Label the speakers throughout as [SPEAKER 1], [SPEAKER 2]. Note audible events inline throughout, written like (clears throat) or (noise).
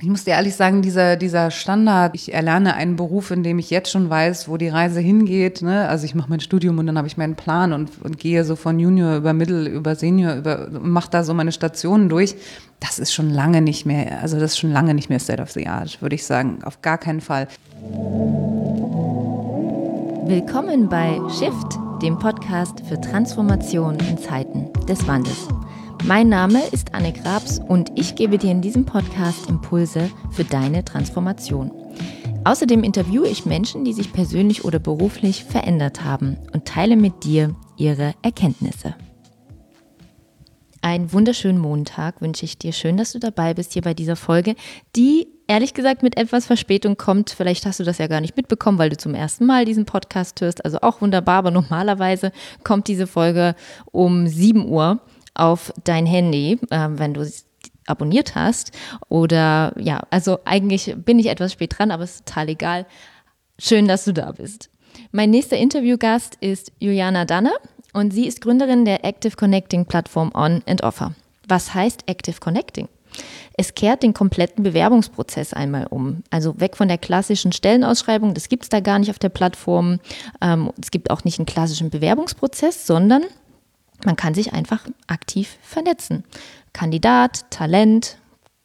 [SPEAKER 1] Ich muss dir ehrlich sagen, dieser, dieser Standard, ich erlerne einen Beruf, in dem ich jetzt schon weiß, wo die Reise hingeht. Ne? Also ich mache mein Studium und dann habe ich meinen Plan und, und gehe so von Junior über Mittel, über Senior, über, mache da so meine Stationen durch. Das ist schon lange nicht mehr, also das ist schon lange nicht mehr State of the Art, würde ich sagen. Auf gar keinen Fall.
[SPEAKER 2] Willkommen bei Shift, dem Podcast für Transformation in Zeiten des Wandels. Mein Name ist Anne Grabs und ich gebe dir in diesem Podcast Impulse für deine Transformation. Außerdem interviewe ich Menschen, die sich persönlich oder beruflich verändert haben und teile mit dir ihre Erkenntnisse. Einen wunderschönen Montag wünsche ich dir. Schön, dass du dabei bist hier bei dieser Folge, die ehrlich gesagt mit etwas Verspätung kommt. Vielleicht hast du das ja gar nicht mitbekommen, weil du zum ersten Mal diesen Podcast hörst. Also auch wunderbar, aber normalerweise kommt diese Folge um 7 Uhr auf dein Handy, äh, wenn du abonniert hast. Oder ja, also eigentlich bin ich etwas spät dran, aber es ist total egal. Schön, dass du da bist. Mein nächster Interviewgast ist Juliana Danne und sie ist Gründerin der Active Connecting Plattform On and Offer. Was heißt Active Connecting? Es kehrt den kompletten Bewerbungsprozess einmal um. Also weg von der klassischen Stellenausschreibung, das gibt es da gar nicht auf der Plattform. Ähm, es gibt auch nicht einen klassischen Bewerbungsprozess, sondern man kann sich einfach aktiv vernetzen. Kandidat, Talent,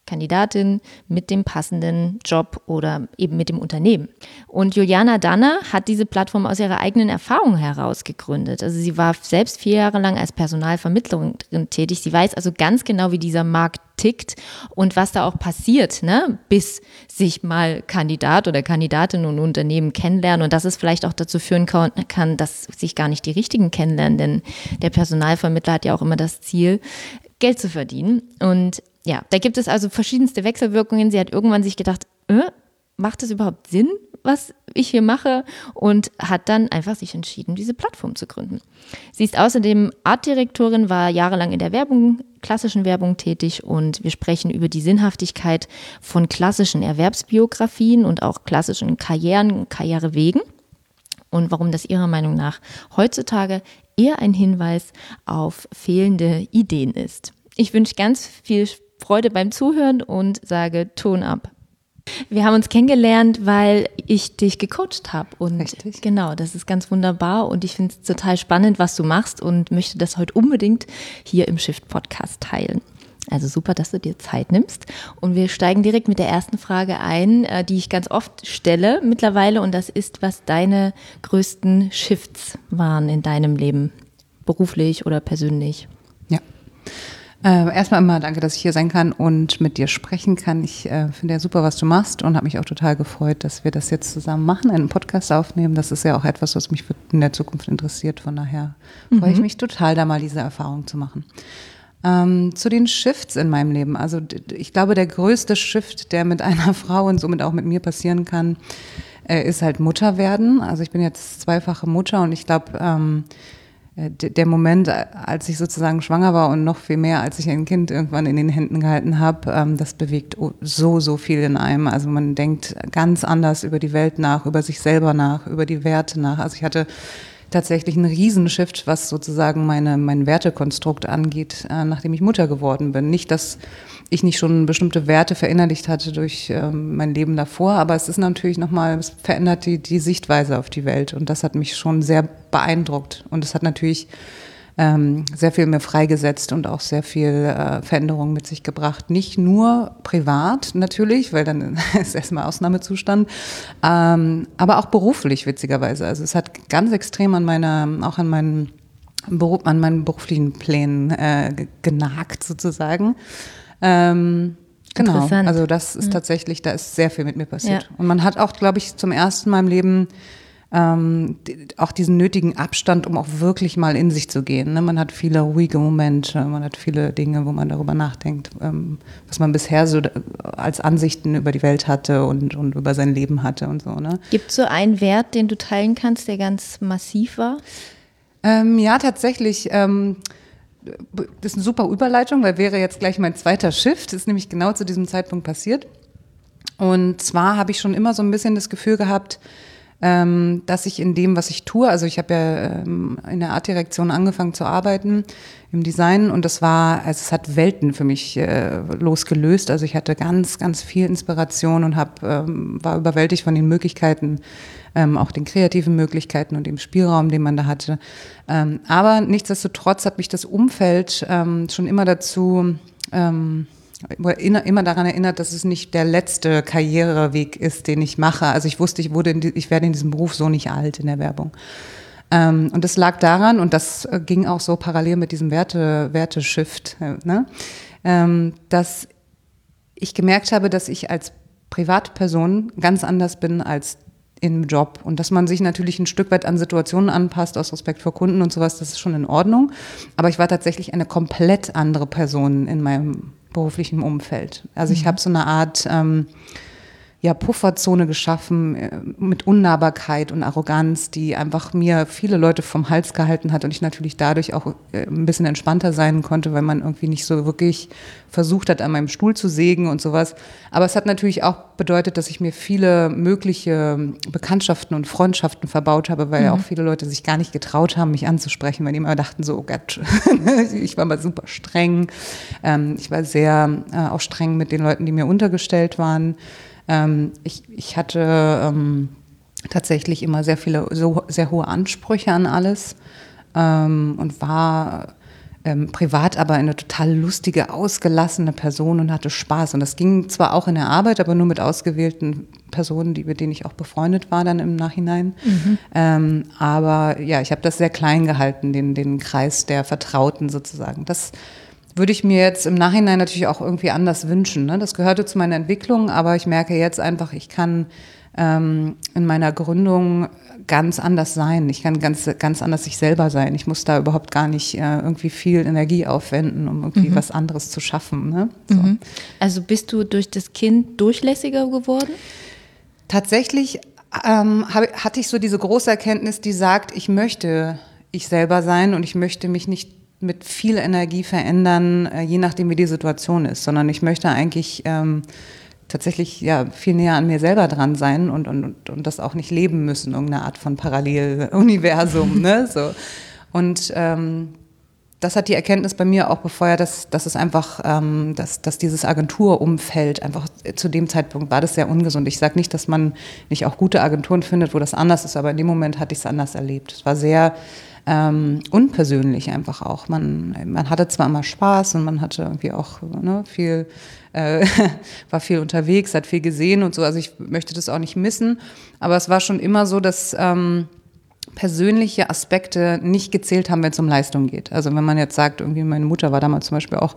[SPEAKER 2] Kandidatin mit dem passenden Job oder eben mit dem Unternehmen. Und Juliana Danner hat diese Plattform aus ihrer eigenen Erfahrung heraus gegründet. Also sie war selbst vier Jahre lang als Personalvermittlerin tätig. Sie weiß also ganz genau, wie dieser Markt tickt und was da auch passiert, ne? bis sich mal Kandidat oder Kandidatin und Unternehmen kennenlernen und dass es vielleicht auch dazu führen kann, dass sich gar nicht die richtigen kennenlernen, denn der Personalvermittler hat ja auch immer das Ziel, Geld zu verdienen. Und ja, da gibt es also verschiedenste Wechselwirkungen. Sie hat irgendwann sich gedacht, äh, macht es überhaupt Sinn, was ich hier mache? Und hat dann einfach sich entschieden, diese Plattform zu gründen. Sie ist außerdem Artdirektorin, war jahrelang in der Werbung, klassischen Werbung tätig und wir sprechen über die Sinnhaftigkeit von klassischen Erwerbsbiografien und auch klassischen Karrieren, Karrierewegen und warum das ihrer Meinung nach heutzutage eher ein Hinweis auf fehlende Ideen ist. Ich wünsche ganz viel Freude beim Zuhören und sage Ton ab. Wir haben uns kennengelernt, weil ich dich gecoacht habe. Und Richtig. genau, das ist ganz wunderbar. Und ich finde es total spannend, was du machst und möchte das heute unbedingt hier im Shift-Podcast teilen. Also super, dass du dir Zeit nimmst. Und wir steigen direkt mit der ersten Frage ein, äh, die ich ganz oft stelle mittlerweile. Und das ist, was deine größten Shifts waren in deinem Leben, beruflich oder persönlich.
[SPEAKER 1] Ja. Äh, erstmal immer danke, dass ich hier sein kann und mit dir sprechen kann. Ich äh, finde ja super, was du machst und habe mich auch total gefreut, dass wir das jetzt zusammen machen, einen Podcast aufnehmen. Das ist ja auch etwas, was mich in der Zukunft interessiert. Von daher mhm. freue ich mich total, da mal diese Erfahrung zu machen. Ähm, zu den Shifts in meinem Leben. Also ich glaube, der größte Shift, der mit einer (laughs) Frau und somit auch mit mir passieren kann, äh, ist halt Mutter werden. Also ich bin jetzt zweifache Mutter und ich glaube, ähm, äh, der Moment, äh, als ich sozusagen schwanger war und noch viel mehr, als ich ein Kind irgendwann in den Händen gehalten habe, ähm, das bewegt so, so viel in einem. Also man denkt ganz anders über die Welt nach, über sich selber nach, über die Werte nach. Also ich hatte tatsächlich einen Riesenshift, was sozusagen meine, mein Wertekonstrukt angeht, äh, nachdem ich Mutter geworden bin. Nicht, dass ich nicht schon bestimmte Werte verinnerlicht hatte durch ähm, mein Leben davor, aber es ist natürlich nochmal, es verändert die, die Sichtweise auf die Welt und das hat mich schon sehr beeindruckt und es hat natürlich ähm, sehr viel mehr freigesetzt und auch sehr viel äh, Veränderung mit sich gebracht. Nicht nur privat natürlich, weil dann (laughs) ist erstmal Ausnahmezustand, ähm, aber auch beruflich witzigerweise. Also es hat ganz extrem an meiner, auch an meinen an meinen beruflichen Plänen äh, genagt sozusagen. Ähm, genau. Also das ist mhm. tatsächlich, da ist sehr viel mit mir passiert. Ja. Und man hat auch, glaube ich, zum ersten Mal im Leben ähm, auch diesen nötigen Abstand, um auch wirklich mal in sich zu gehen. Ne? Man hat viele ruhige Momente, man hat viele Dinge, wo man darüber nachdenkt, ähm, was man bisher so als Ansichten über die Welt hatte und, und über sein Leben hatte und so. Ne?
[SPEAKER 2] Gibt es so einen Wert, den du teilen kannst, der ganz massiv war?
[SPEAKER 1] Ähm, ja, tatsächlich. Ähm, das ist eine super Überleitung, weil wäre jetzt gleich mein zweiter Shift, ist nämlich genau zu diesem Zeitpunkt passiert. Und zwar habe ich schon immer so ein bisschen das Gefühl gehabt, ähm, dass ich in dem, was ich tue, also ich habe ja ähm, in der Artdirektion angefangen zu arbeiten im Design und das war, also es hat Welten für mich äh, losgelöst. Also ich hatte ganz, ganz viel Inspiration und hab, ähm, war überwältigt von den Möglichkeiten, ähm, auch den kreativen Möglichkeiten und dem Spielraum, den man da hatte. Ähm, aber nichtsdestotrotz hat mich das Umfeld ähm, schon immer dazu ähm, immer daran erinnert, dass es nicht der letzte Karriereweg ist, den ich mache. Also ich wusste, ich wurde, die, ich werde in diesem Beruf so nicht alt in der Werbung. Ähm, und das lag daran, und das äh, ging auch so parallel mit diesem Werte, Werteshift, äh, ne? ähm, dass ich gemerkt habe, dass ich als Privatperson ganz anders bin als im Job und dass man sich natürlich ein Stück weit an Situationen anpasst aus Respekt vor Kunden und sowas, das ist schon in Ordnung. Aber ich war tatsächlich eine komplett andere Person in meinem beruflichen Umfeld. Also ich mhm. habe so eine Art ähm, ja, Pufferzone geschaffen äh, mit Unnahbarkeit und Arroganz, die einfach mir viele Leute vom Hals gehalten hat und ich natürlich dadurch auch äh, ein bisschen entspannter sein konnte, weil man irgendwie nicht so wirklich versucht hat, an meinem Stuhl zu sägen und sowas. Aber es hat natürlich auch bedeutet, dass ich mir viele mögliche Bekanntschaften und Freundschaften verbaut habe, weil mhm. auch viele Leute sich gar nicht getraut haben, mich anzusprechen, weil die immer dachten so, oh Gott, (laughs) ich war mal super streng. Ähm, ich war sehr äh, auch streng mit den Leuten, die mir untergestellt waren. Ähm, ich, ich hatte ähm, tatsächlich immer sehr viele, so, sehr hohe Ansprüche an alles ähm, und war ähm, privat aber eine total lustige, ausgelassene Person und hatte Spaß. Und das ging zwar auch in der Arbeit, aber nur mit ausgewählten Personen, die, mit denen ich auch befreundet war dann im Nachhinein. Mhm. Ähm, aber ja, ich habe das sehr klein gehalten, den, den Kreis der Vertrauten sozusagen. Das würde ich mir jetzt im Nachhinein natürlich auch irgendwie anders wünschen. Ne? Das gehörte zu meiner Entwicklung, aber ich merke jetzt einfach, ich kann ähm, in meiner Gründung ganz anders sein. Ich kann ganz, ganz anders sich selber sein. Ich muss da überhaupt gar nicht äh, irgendwie viel Energie aufwenden, um irgendwie mhm. was anderes zu schaffen. Ne?
[SPEAKER 2] So. Mhm. Also bist du durch das Kind durchlässiger geworden?
[SPEAKER 1] Tatsächlich ähm, hab, hatte ich so diese große Erkenntnis, die sagt, ich möchte ich selber sein und ich möchte mich nicht mit viel Energie verändern, äh, je nachdem, wie die Situation ist, sondern ich möchte eigentlich ähm, tatsächlich ja viel näher an mir selber dran sein und, und, und das auch nicht leben müssen, irgendeine Art von Paralleluniversum. ne? (laughs) so. Und ähm, das hat die Erkenntnis bei mir auch befeuert, dass, dass es einfach, ähm, dass, dass dieses Agenturumfeld einfach zu dem Zeitpunkt war das sehr ungesund. Ich sage nicht, dass man nicht auch gute Agenturen findet, wo das anders ist, aber in dem Moment hatte ich es anders erlebt. Es war sehr ähm, unpersönlich einfach auch. Man, man hatte zwar immer Spaß und man hatte irgendwie auch ne, viel, äh, (laughs) war viel unterwegs, hat viel gesehen und so. Also ich möchte das auch nicht missen, aber es war schon immer so, dass ähm, persönliche Aspekte nicht gezählt haben, wenn es um Leistung geht. Also wenn man jetzt sagt, irgendwie meine Mutter war damals zum Beispiel auch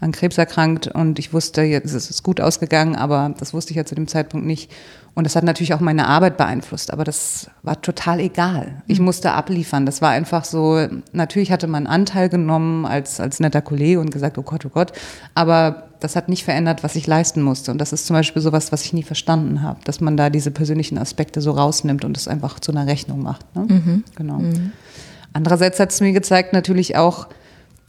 [SPEAKER 1] an Krebs erkrankt und ich wusste, jetzt ist es gut ausgegangen, aber das wusste ich ja zu dem Zeitpunkt nicht. Und das hat natürlich auch meine Arbeit beeinflusst, aber das war total egal. Ich mhm. musste abliefern. Das war einfach so, natürlich hatte man Anteil genommen als, als netter Kollege und gesagt, oh Gott, oh Gott, aber das hat nicht verändert, was ich leisten musste. Und das ist zum Beispiel sowas, was ich nie verstanden habe, dass man da diese persönlichen Aspekte so rausnimmt und es einfach zu einer Rechnung macht. Ne? Mhm. Genau. Mhm. Andererseits hat es mir gezeigt, natürlich auch,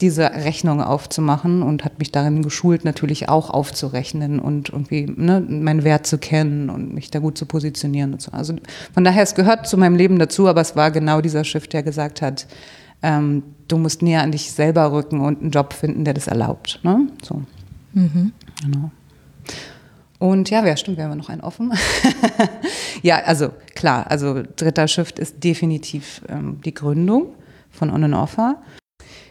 [SPEAKER 1] diese Rechnung aufzumachen und hat mich darin geschult, natürlich auch aufzurechnen und irgendwie ne, meinen Wert zu kennen und mich da gut zu positionieren so. Also von daher, es gehört zu meinem Leben dazu, aber es war genau dieser Shift, der gesagt hat, ähm, du musst näher an dich selber rücken und einen Job finden, der das erlaubt. Ne? So. Mhm. Genau. Und ja, wer stimmt, wir haben noch einen offen. (laughs) ja, also klar, also dritter Shift ist definitiv ähm, die Gründung von On and Offer.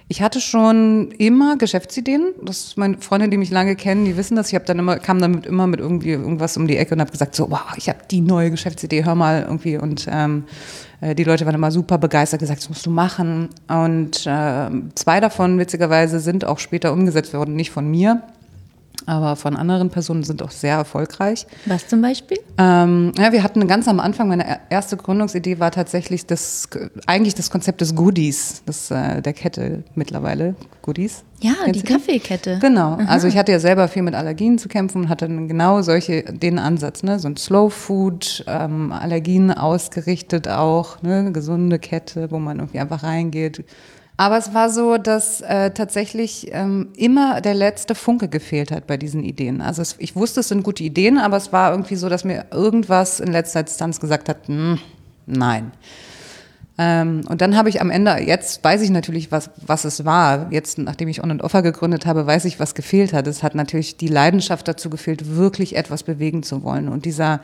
[SPEAKER 1] Ich hatte schon immer Geschäftsideen. Das meine Freunde, die mich lange kennen, die wissen das. Ich habe dann immer kam damit immer mit irgendwie irgendwas um die Ecke und habe gesagt so, wow, ich habe die neue Geschäftsidee, hör mal irgendwie und ähm, äh, die Leute waren immer super begeistert, gesagt, das musst du machen. Und äh, zwei davon witzigerweise sind auch später umgesetzt worden, nicht von mir, aber von anderen Personen sind auch sehr erfolgreich.
[SPEAKER 2] Was zum Beispiel?
[SPEAKER 1] Ähm, ja, wir hatten ganz am Anfang, meine erste Gründungsidee war tatsächlich das, eigentlich das Konzept des Goodies, das, äh, der Kette mittlerweile, Goodies.
[SPEAKER 2] Ja, die Kaffeekette.
[SPEAKER 1] Genau. Aha. Also ich hatte ja selber viel mit Allergien zu kämpfen und hatte genau solche, den Ansatz, ne? so ein Slow Food, ähm, Allergien ausgerichtet auch, ne? gesunde Kette, wo man irgendwie einfach reingeht, aber es war so, dass äh, tatsächlich ähm, immer der letzte Funke gefehlt hat bei diesen Ideen. Also es, ich wusste, es sind gute Ideen, aber es war irgendwie so, dass mir irgendwas in letzter Instanz gesagt hat, hm, Nein. Ähm, und dann habe ich am Ende, jetzt weiß ich natürlich, was, was es war. Jetzt, nachdem ich On and Offer gegründet habe, weiß ich, was gefehlt hat. Es hat natürlich die Leidenschaft dazu gefehlt, wirklich etwas bewegen zu wollen. Und dieser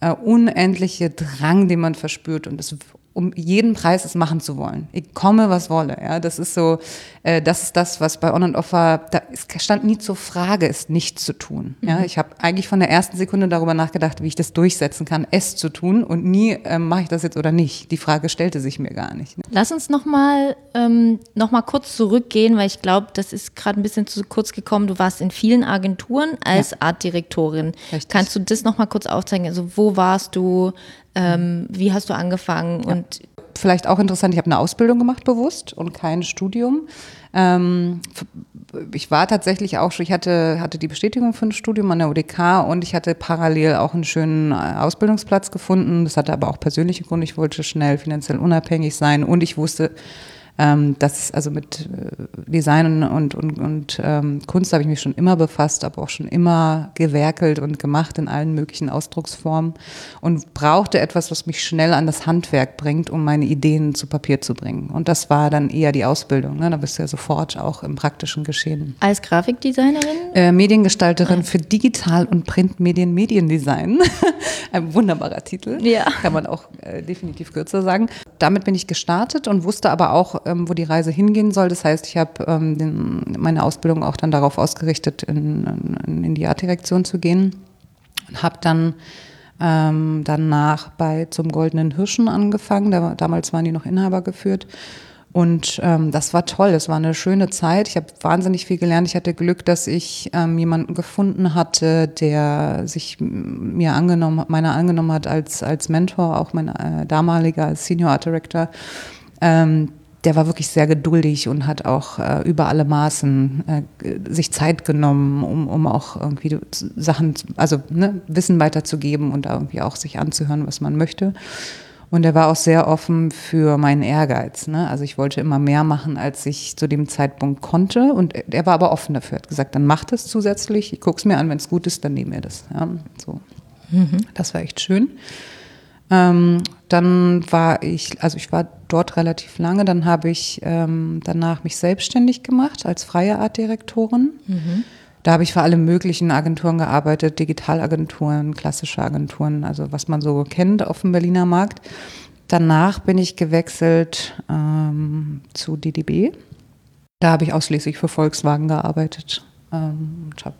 [SPEAKER 1] äh, unendliche Drang, den man verspürt und es um jeden Preis es machen zu wollen. Ich komme, was wolle. Ja, das ist so, äh, das ist das, was bei On and Off war. Da stand nie zur Frage, es nicht zu tun. Ja, mhm. ich habe eigentlich von der ersten Sekunde darüber nachgedacht, wie ich das durchsetzen kann, es zu tun und nie äh, mache ich das jetzt oder nicht. Die Frage stellte sich mir gar nicht. Ne?
[SPEAKER 2] Lass uns noch mal ähm, noch mal kurz zurückgehen, weil ich glaube, das ist gerade ein bisschen zu kurz gekommen. Du warst in vielen Agenturen als ja. Artdirektorin. Richtig. Kannst du das noch mal kurz aufzeigen? Also wo warst du? Ähm, wie hast du angefangen?
[SPEAKER 1] Ja. Und vielleicht auch interessant, ich habe eine Ausbildung gemacht bewusst und kein Studium. Ähm, ich war tatsächlich auch schon, ich hatte, hatte die Bestätigung für ein Studium an der UDK und ich hatte parallel auch einen schönen äh, Ausbildungsplatz gefunden. Das hatte aber auch persönliche Gründe. Ich wollte schnell finanziell unabhängig sein und ich wusste, ähm, das also mit äh, Design und, und, und ähm, Kunst habe ich mich schon immer befasst, aber auch schon immer gewerkelt und gemacht in allen möglichen Ausdrucksformen und brauchte etwas, was mich schnell an das Handwerk bringt, um meine Ideen zu Papier zu bringen. Und das war dann eher die Ausbildung. Ne? Da bist du ja sofort auch im praktischen Geschehen.
[SPEAKER 2] Als Grafikdesignerin?
[SPEAKER 1] Äh, Mediengestalterin ja. für Digital- und Printmedien, Mediendesign. (laughs) Ein wunderbarer Titel. Ja. Kann man auch äh, definitiv kürzer sagen. Damit bin ich gestartet und wusste aber auch, ähm, wo die Reise hingehen soll. Das heißt, ich habe ähm, meine Ausbildung auch dann darauf ausgerichtet, in, in, in die Artdirektion zu gehen und habe dann ähm, danach bei zum Goldenen Hirschen angefangen. Da, damals waren die noch Inhaber geführt. Und ähm, das war toll, es war eine schöne Zeit. Ich habe wahnsinnig viel gelernt. Ich hatte Glück, dass ich ähm, jemanden gefunden hatte, der sich mir angenommen, meiner angenommen hat als, als Mentor, auch mein äh, damaliger Senior Art Director. Ähm, der war wirklich sehr geduldig und hat auch äh, über alle Maßen äh, sich Zeit genommen, um, um auch irgendwie Sachen, also ne, Wissen weiterzugeben und irgendwie auch sich anzuhören, was man möchte. Und er war auch sehr offen für meinen Ehrgeiz. Ne? Also ich wollte immer mehr machen, als ich zu dem Zeitpunkt konnte. Und er war aber offen dafür. Er hat gesagt, dann mach das zusätzlich. Ich gucke es mir an, wenn es gut ist, dann nehmen wir das. Ja, so. Mhm. Das war echt schön. Ähm, dann war ich, also ich war dort relativ lange, dann habe ich ähm, danach mich selbstständig gemacht als freie Artdirektorin. Mhm. Da habe ich für alle möglichen Agenturen gearbeitet, Digitalagenturen, klassische Agenturen, also was man so kennt auf dem Berliner Markt. Danach bin ich gewechselt ähm, zu DDB. Da habe ich ausschließlich für Volkswagen gearbeitet. Ähm,
[SPEAKER 2] ich habe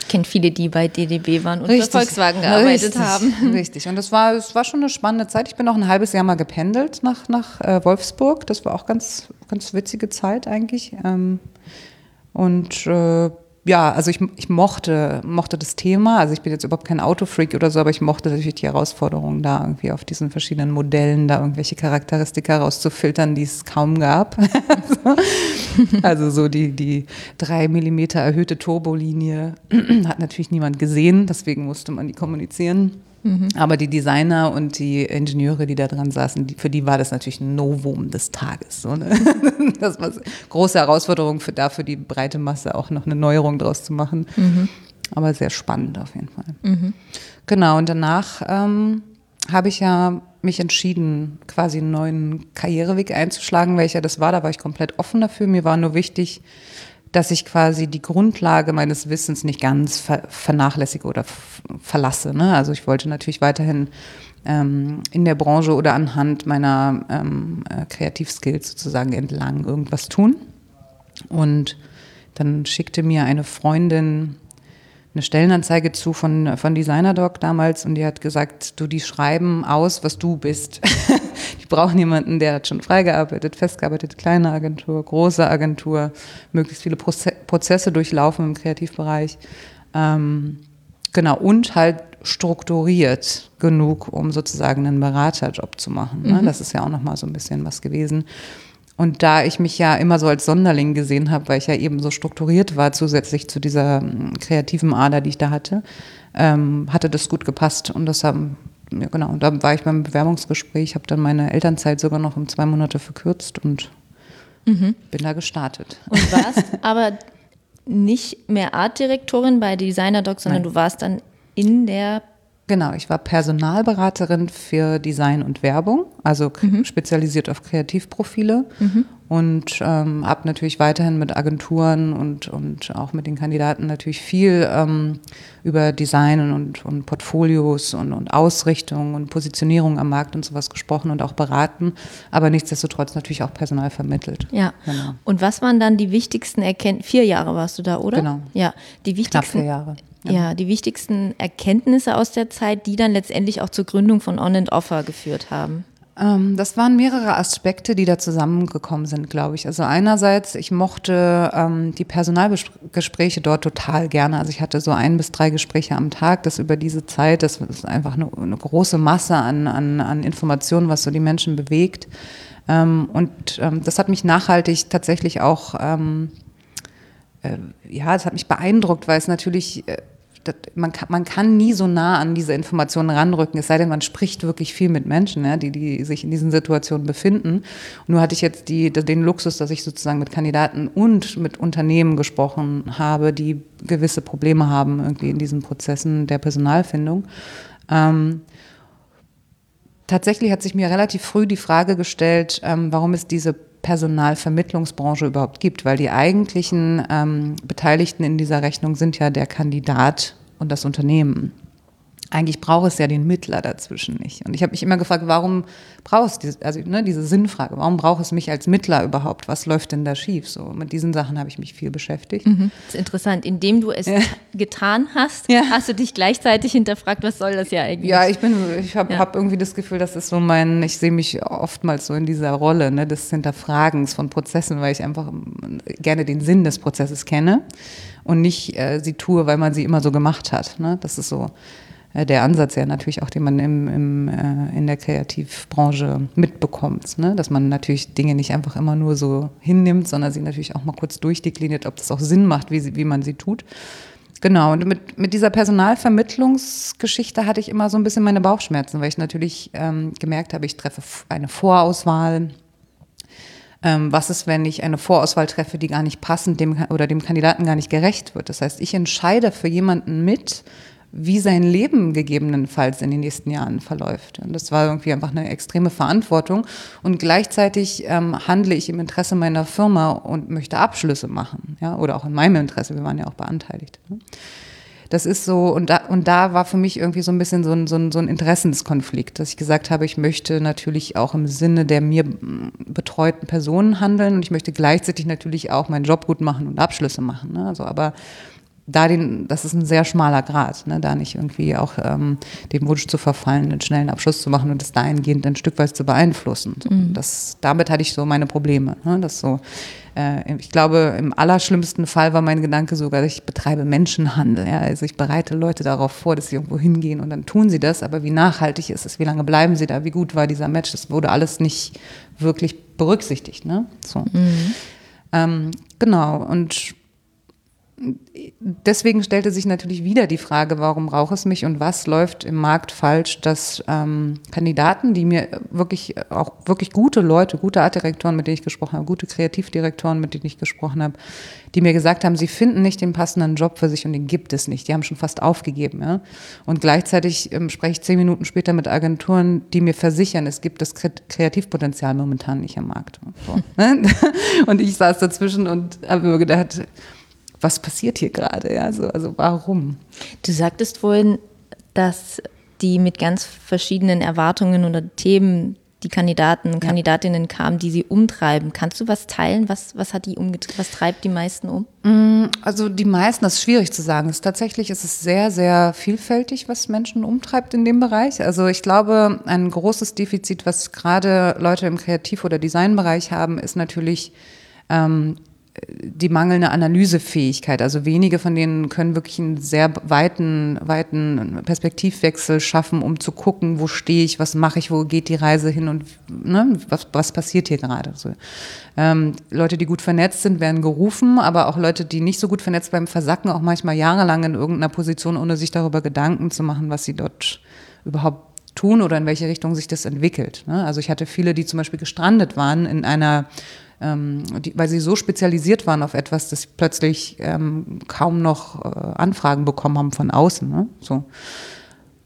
[SPEAKER 2] ich kenne viele, die bei DDB waren und richtig, für Volkswagen gearbeitet
[SPEAKER 1] richtig,
[SPEAKER 2] haben. (laughs)
[SPEAKER 1] Richtig. Und es war, es war schon eine spannende Zeit. Ich bin auch ein halbes Jahr mal gependelt nach, nach äh, Wolfsburg. Das war auch ganz, ganz witzige Zeit eigentlich. Ähm, und äh, ja, also ich, ich mochte, mochte das Thema. Also ich bin jetzt überhaupt kein Autofreak oder so, aber ich mochte natürlich die Herausforderung, da irgendwie auf diesen verschiedenen Modellen da irgendwelche Charakteristika rauszufiltern, die es kaum gab. (laughs) also so die, die drei Millimeter erhöhte Turbolinie (clears throat) hat natürlich niemand gesehen, deswegen musste man die kommunizieren. Mhm. Aber die Designer und die Ingenieure, die da dran saßen, die, für die war das natürlich ein Novum des Tages. So, ne? (laughs) Das war eine große Herausforderung für dafür die breite Masse auch noch eine Neuerung draus zu machen. Mhm. Aber sehr spannend auf jeden Fall. Mhm. Genau, und danach ähm, habe ich ja mich entschieden, quasi einen neuen Karriereweg einzuschlagen, welcher das war. Da war ich komplett offen dafür. Mir war nur wichtig, dass ich quasi die Grundlage meines Wissens nicht ganz ver vernachlässige oder verlasse. Ne? Also ich wollte natürlich weiterhin ähm, in der Branche oder anhand meiner ähm, äh, Kreativskills sozusagen entlang irgendwas tun. Und dann schickte mir eine Freundin eine Stellenanzeige zu von, von Designerdoc damals und die hat gesagt, du, die schreiben aus, was du bist. (laughs) die brauchen jemanden, der hat schon freigearbeitet, festgearbeitet, kleine Agentur, große Agentur, möglichst viele Proze Prozesse durchlaufen im Kreativbereich. Ähm, genau, und halt strukturiert genug, um sozusagen einen Beraterjob zu machen. Ne? Mhm. Das ist ja auch nochmal so ein bisschen was gewesen. Und da ich mich ja immer so als Sonderling gesehen habe, weil ich ja eben so strukturiert war, zusätzlich zu dieser hm, kreativen Ader, die ich da hatte, ähm, hatte das gut gepasst. Und das haben, ja genau, und da war ich beim Bewerbungsgespräch, habe dann meine Elternzeit sogar noch um zwei Monate verkürzt und mhm. bin da gestartet.
[SPEAKER 2] Und warst (laughs) aber nicht mehr Artdirektorin bei Designer Doc, sondern Nein. du warst dann in der
[SPEAKER 1] Genau, ich war Personalberaterin für Design und Werbung, also mhm. spezialisiert auf Kreativprofile mhm. und ähm, habe natürlich weiterhin mit Agenturen und, und auch mit den Kandidaten natürlich viel ähm, über Design und, und Portfolios und, und Ausrichtung und Positionierung am Markt und sowas gesprochen und auch beraten, aber nichtsdestotrotz natürlich auch Personal vermittelt.
[SPEAKER 2] Ja. Genau. Und was waren dann die wichtigsten Erkenntnisse? Vier Jahre warst du da, oder?
[SPEAKER 1] Genau.
[SPEAKER 2] Ja, die wichtigsten. Knapp
[SPEAKER 1] vier Jahre.
[SPEAKER 2] Ja, die wichtigsten Erkenntnisse aus der Zeit, die dann letztendlich auch zur Gründung von On and Offer geführt haben.
[SPEAKER 1] Ähm, das waren mehrere Aspekte, die da zusammengekommen sind, glaube ich. Also einerseits, ich mochte ähm, die Personalgespräche dort total gerne. Also ich hatte so ein bis drei Gespräche am Tag, das über diese Zeit, das ist einfach eine, eine große Masse an, an, an Informationen, was so die Menschen bewegt. Ähm, und ähm, das hat mich nachhaltig tatsächlich auch, ähm, äh, ja, es hat mich beeindruckt, weil es natürlich äh, das, man, kann, man kann nie so nah an diese Informationen ranrücken, es sei denn, man spricht wirklich viel mit Menschen, ja, die, die sich in diesen Situationen befinden. Und nur hatte ich jetzt die, den Luxus, dass ich sozusagen mit Kandidaten und mit Unternehmen gesprochen habe, die gewisse Probleme haben irgendwie in diesen Prozessen der Personalfindung. Ähm, tatsächlich hat sich mir relativ früh die Frage gestellt, ähm, warum es diese Personalvermittlungsbranche überhaupt gibt, weil die eigentlichen ähm, Beteiligten in dieser Rechnung sind ja der Kandidat und das Unternehmen eigentlich braucht es ja den Mittler dazwischen nicht. Und ich habe mich immer gefragt, warum brauchst du, also ne, diese Sinnfrage, warum braucht es mich als Mittler überhaupt? Was läuft denn da schief? So mit diesen Sachen habe ich mich viel beschäftigt.
[SPEAKER 2] Mhm. Das ist interessant. Indem du es ja. (laughs) getan hast, ja. hast du dich gleichzeitig hinterfragt, was soll das ja eigentlich?
[SPEAKER 1] Ja, ich bin, ich habe ja. hab irgendwie das Gefühl, das ist so mein, ich sehe mich oftmals so in dieser Rolle ne, des Hinterfragens von Prozessen, weil ich einfach gerne den Sinn des Prozesses kenne und nicht äh, sie tue, weil man sie immer so gemacht hat. Ne? Das ist so der Ansatz ja natürlich auch, den man im, im, äh, in der Kreativbranche mitbekommt. Ne? Dass man natürlich Dinge nicht einfach immer nur so hinnimmt, sondern sie natürlich auch mal kurz durchdekliniert, ob das auch Sinn macht, wie, sie, wie man sie tut. Genau, und mit, mit dieser Personalvermittlungsgeschichte hatte ich immer so ein bisschen meine Bauchschmerzen, weil ich natürlich ähm, gemerkt habe, ich treffe eine Vorauswahl. Ähm, was ist, wenn ich eine Vorauswahl treffe, die gar nicht passend dem oder dem Kandidaten gar nicht gerecht wird? Das heißt, ich entscheide für jemanden mit, wie sein Leben gegebenenfalls in den nächsten Jahren verläuft. Und das war irgendwie einfach eine extreme Verantwortung. Und gleichzeitig ähm, handle ich im Interesse meiner Firma und möchte Abschlüsse machen. Ja? Oder auch in meinem Interesse, wir waren ja auch beanteiligt. Ne? Das ist so, und da, und da war für mich irgendwie so ein bisschen so ein, so, ein, so ein Interessenskonflikt, dass ich gesagt habe, ich möchte natürlich auch im Sinne der mir betreuten Personen handeln und ich möchte gleichzeitig natürlich auch meinen Job gut machen und Abschlüsse machen. Ne? Also, aber da den, das ist ein sehr schmaler Grad, ne, da nicht irgendwie auch ähm, dem Wunsch zu verfallen, einen schnellen Abschluss zu machen und das dahingehend ein Stück weit zu beeinflussen. Mhm. das, damit hatte ich so meine Probleme. Ne, das so, äh, ich glaube, im allerschlimmsten Fall war mein Gedanke sogar, ich betreibe Menschenhandel. Ja, also ich bereite Leute darauf vor, dass sie irgendwo hingehen und dann tun sie das, aber wie nachhaltig ist es, wie lange bleiben sie da, wie gut war dieser Match, das wurde alles nicht wirklich berücksichtigt. Ne? So. Mhm. Ähm, genau, und deswegen stellte sich natürlich wieder die Frage, warum braucht es mich und was läuft im Markt falsch, dass ähm, Kandidaten, die mir wirklich auch wirklich gute Leute, gute Artdirektoren, mit denen ich gesprochen habe, gute Kreativdirektoren, mit denen ich gesprochen habe, die mir gesagt haben, sie finden nicht den passenden Job für sich und den gibt es nicht. Die haben schon fast aufgegeben. Ja? Und gleichzeitig ähm, spreche ich zehn Minuten später mit Agenturen, die mir versichern, es gibt das Kreativpotenzial momentan nicht am Markt. So, ne? (laughs) Und ich saß dazwischen und habe mir gedacht, was passiert hier gerade? Also, also warum?
[SPEAKER 2] Du sagtest vorhin, dass die mit ganz verschiedenen Erwartungen oder Themen die Kandidaten und. Kandidatinnen kamen, die sie umtreiben. Kannst du was teilen? Was, was hat die umgetrieben? Was treibt die meisten um?
[SPEAKER 1] Mm, also die meisten, das ist schwierig zu sagen. Es, tatsächlich ist es sehr, sehr vielfältig, was Menschen umtreibt in dem Bereich. Also ich glaube, ein großes Defizit, was gerade Leute im Kreativ- oder Designbereich haben, ist natürlich ähm, die mangelnde Analysefähigkeit. Also wenige von denen können wirklich einen sehr weiten, weiten Perspektivwechsel schaffen, um zu gucken, wo stehe ich, was mache ich, wo geht die Reise hin und ne, was, was passiert hier gerade. So. Ähm, Leute, die gut vernetzt sind, werden gerufen, aber auch Leute, die nicht so gut vernetzt bleiben, versacken auch manchmal jahrelang in irgendeiner Position, ohne sich darüber Gedanken zu machen, was sie dort überhaupt tun oder in welche Richtung sich das entwickelt. Ne? Also ich hatte viele, die zum Beispiel gestrandet waren in einer ähm, die, weil sie so spezialisiert waren auf etwas, dass sie plötzlich ähm, kaum noch äh, Anfragen bekommen haben von außen. Ne? So.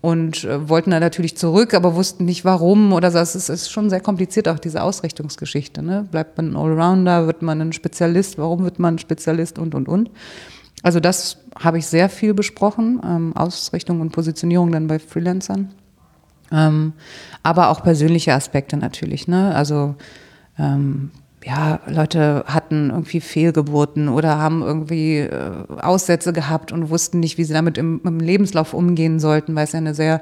[SPEAKER 1] und äh, wollten dann natürlich zurück, aber wussten nicht warum oder so. Es ist, ist schon sehr kompliziert, auch diese Ausrichtungsgeschichte. Ne? Bleibt man ein Allrounder, wird man ein Spezialist, warum wird man ein Spezialist und, und, und. Also das habe ich sehr viel besprochen, ähm, Ausrichtung und Positionierung dann bei Freelancern. Ähm, aber auch persönliche Aspekte natürlich. Ne? Also ähm, ja, Leute hatten irgendwie Fehlgeburten oder haben irgendwie äh, Aussätze gehabt und wussten nicht, wie sie damit im, im, Lebenslauf umgehen sollten, weil es ja eine sehr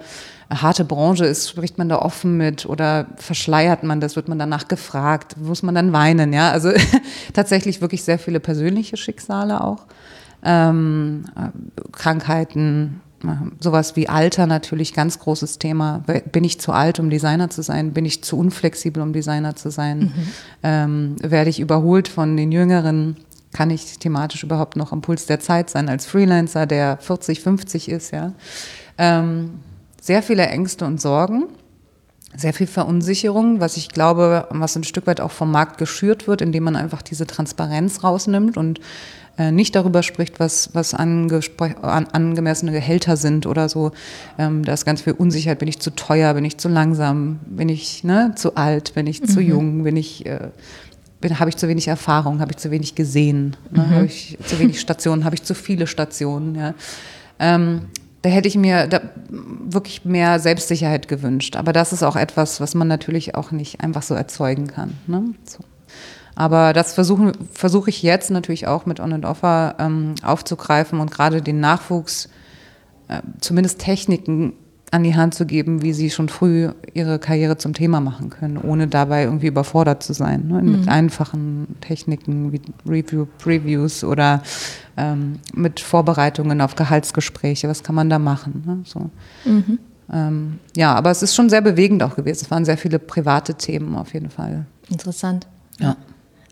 [SPEAKER 1] harte Branche ist. Spricht man da offen mit oder verschleiert man das? Wird man danach gefragt? Muss man dann weinen? Ja, also (laughs) tatsächlich wirklich sehr viele persönliche Schicksale auch. Ähm, äh, Krankheiten, Sowas wie Alter natürlich ganz großes Thema. Bin ich zu alt, um Designer zu sein? Bin ich zu unflexibel, um Designer zu sein? Mhm. Ähm, werde ich überholt von den Jüngeren? Kann ich thematisch überhaupt noch am Puls der Zeit sein als Freelancer, der 40, 50 ist? Ja, ähm, sehr viele Ängste und Sorgen, sehr viel Verunsicherung, was ich glaube, was ein Stück weit auch vom Markt geschürt wird, indem man einfach diese Transparenz rausnimmt und äh, nicht darüber spricht, was, was an, angemessene Gehälter sind oder so. Ähm, da ist ganz viel Unsicherheit. Bin ich zu teuer? Bin ich zu langsam? Bin ich ne, zu alt? Bin ich mhm. zu jung? Bin ich, äh, habe ich zu wenig Erfahrung? Habe ich zu wenig gesehen? Ne? Mhm. Habe ich zu wenig (laughs) Stationen? Habe ich zu viele Stationen? Ja? Ähm, da hätte ich mir wirklich mehr Selbstsicherheit gewünscht. Aber das ist auch etwas, was man natürlich auch nicht einfach so erzeugen kann. Ne? So. Aber das versuche versuch ich jetzt natürlich auch mit On and Offer ähm, aufzugreifen und gerade den Nachwuchs äh, zumindest Techniken an die Hand zu geben, wie sie schon früh ihre Karriere zum Thema machen können, ohne dabei irgendwie überfordert zu sein. Ne? Mit mhm. einfachen Techniken wie Review, Previews oder ähm, mit Vorbereitungen auf Gehaltsgespräche. Was kann man da machen? Ne? So. Mhm. Ähm, ja, aber es ist schon sehr bewegend auch gewesen. Es waren sehr viele private Themen auf jeden Fall.
[SPEAKER 2] Interessant. Ja.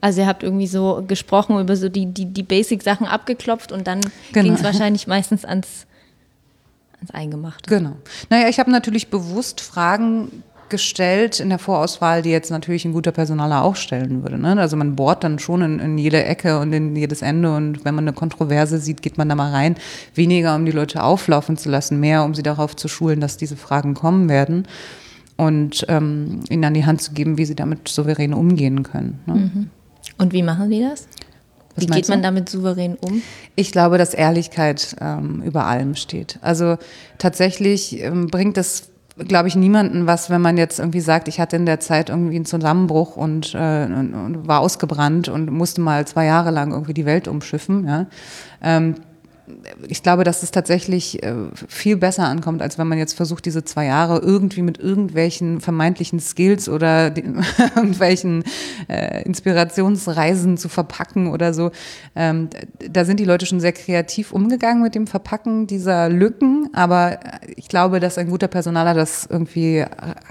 [SPEAKER 2] Also ihr habt irgendwie so gesprochen über so die, die, die Basic-Sachen abgeklopft und dann genau. ging es wahrscheinlich meistens ans, ans Eingemachte.
[SPEAKER 1] Genau. Naja, ich habe natürlich bewusst Fragen gestellt in der Vorauswahl, die jetzt natürlich ein guter Personaler auch stellen würde. Ne? Also man bohrt dann schon in, in, jede Ecke und in jedes Ende und wenn man eine Kontroverse sieht, geht man da mal rein. Weniger, um die Leute auflaufen zu lassen, mehr, um sie darauf zu schulen, dass diese Fragen kommen werden und ähm, ihnen an die Hand zu geben, wie sie damit souverän umgehen können. Ne? Mhm.
[SPEAKER 2] Und wie machen die das? Was wie geht man damit souverän um?
[SPEAKER 1] Ich glaube, dass Ehrlichkeit ähm, über allem steht. Also tatsächlich ähm, bringt es, glaube ich, niemanden was, wenn man jetzt irgendwie sagt, ich hatte in der Zeit irgendwie einen Zusammenbruch und, äh, und war ausgebrannt und musste mal zwei Jahre lang irgendwie die Welt umschiffen. Ja? Ähm, ich glaube, dass es tatsächlich äh, viel besser ankommt, als wenn man jetzt versucht, diese zwei Jahre irgendwie mit irgendwelchen vermeintlichen Skills oder (laughs) irgendwelchen äh, Inspirationsreisen zu verpacken oder so. Ähm, da sind die Leute schon sehr kreativ umgegangen mit dem Verpacken dieser Lücken, aber ich glaube, dass ein guter Personaler das irgendwie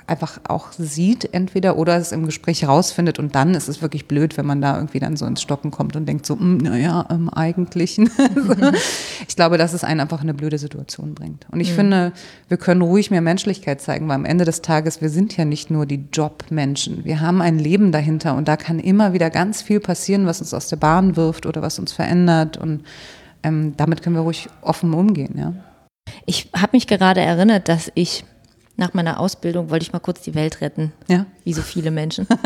[SPEAKER 1] einfach auch sieht, entweder oder es im Gespräch rausfindet und dann ist es wirklich blöd, wenn man da irgendwie dann so ins Stocken kommt und denkt so, hm, naja, im Eigentlichen. (laughs) (laughs) Ich glaube, dass es einen einfach in eine blöde Situation bringt. Und ich mhm. finde, wir können ruhig mehr Menschlichkeit zeigen, weil am Ende des Tages, wir sind ja nicht nur die Jobmenschen. Wir haben ein Leben dahinter und da kann immer wieder ganz viel passieren, was uns aus der Bahn wirft oder was uns verändert. Und ähm, damit können wir ruhig offen umgehen, ja.
[SPEAKER 2] Ich habe mich gerade erinnert, dass ich nach meiner Ausbildung wollte ich mal kurz die Welt retten. Ja. Wie so viele Menschen. (laughs)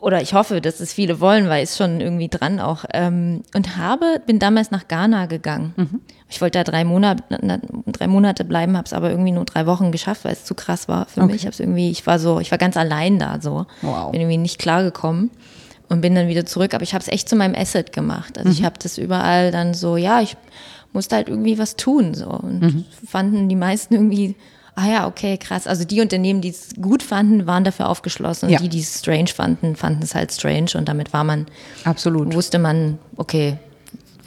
[SPEAKER 2] oder ich hoffe, dass es viele wollen, weil es schon irgendwie dran auch. Ähm, und habe, bin damals nach Ghana gegangen. Mhm. Ich wollte da drei Monate, drei Monate bleiben, habe es aber irgendwie nur drei Wochen geschafft, weil es zu krass war für okay. mich. Ich irgendwie, ich war so, ich war ganz allein da so, wow. bin irgendwie nicht klargekommen und bin dann wieder zurück. Aber ich habe es echt zu meinem Asset gemacht. Also mhm. ich habe das überall dann so, ja, ich musste halt irgendwie was tun so und mhm. fanden die meisten irgendwie ah ja, okay, krass. Also die Unternehmen, die es gut fanden, waren dafür aufgeschlossen und ja. die, die es strange fanden, fanden es halt strange und damit war man, absolut, wusste man, okay,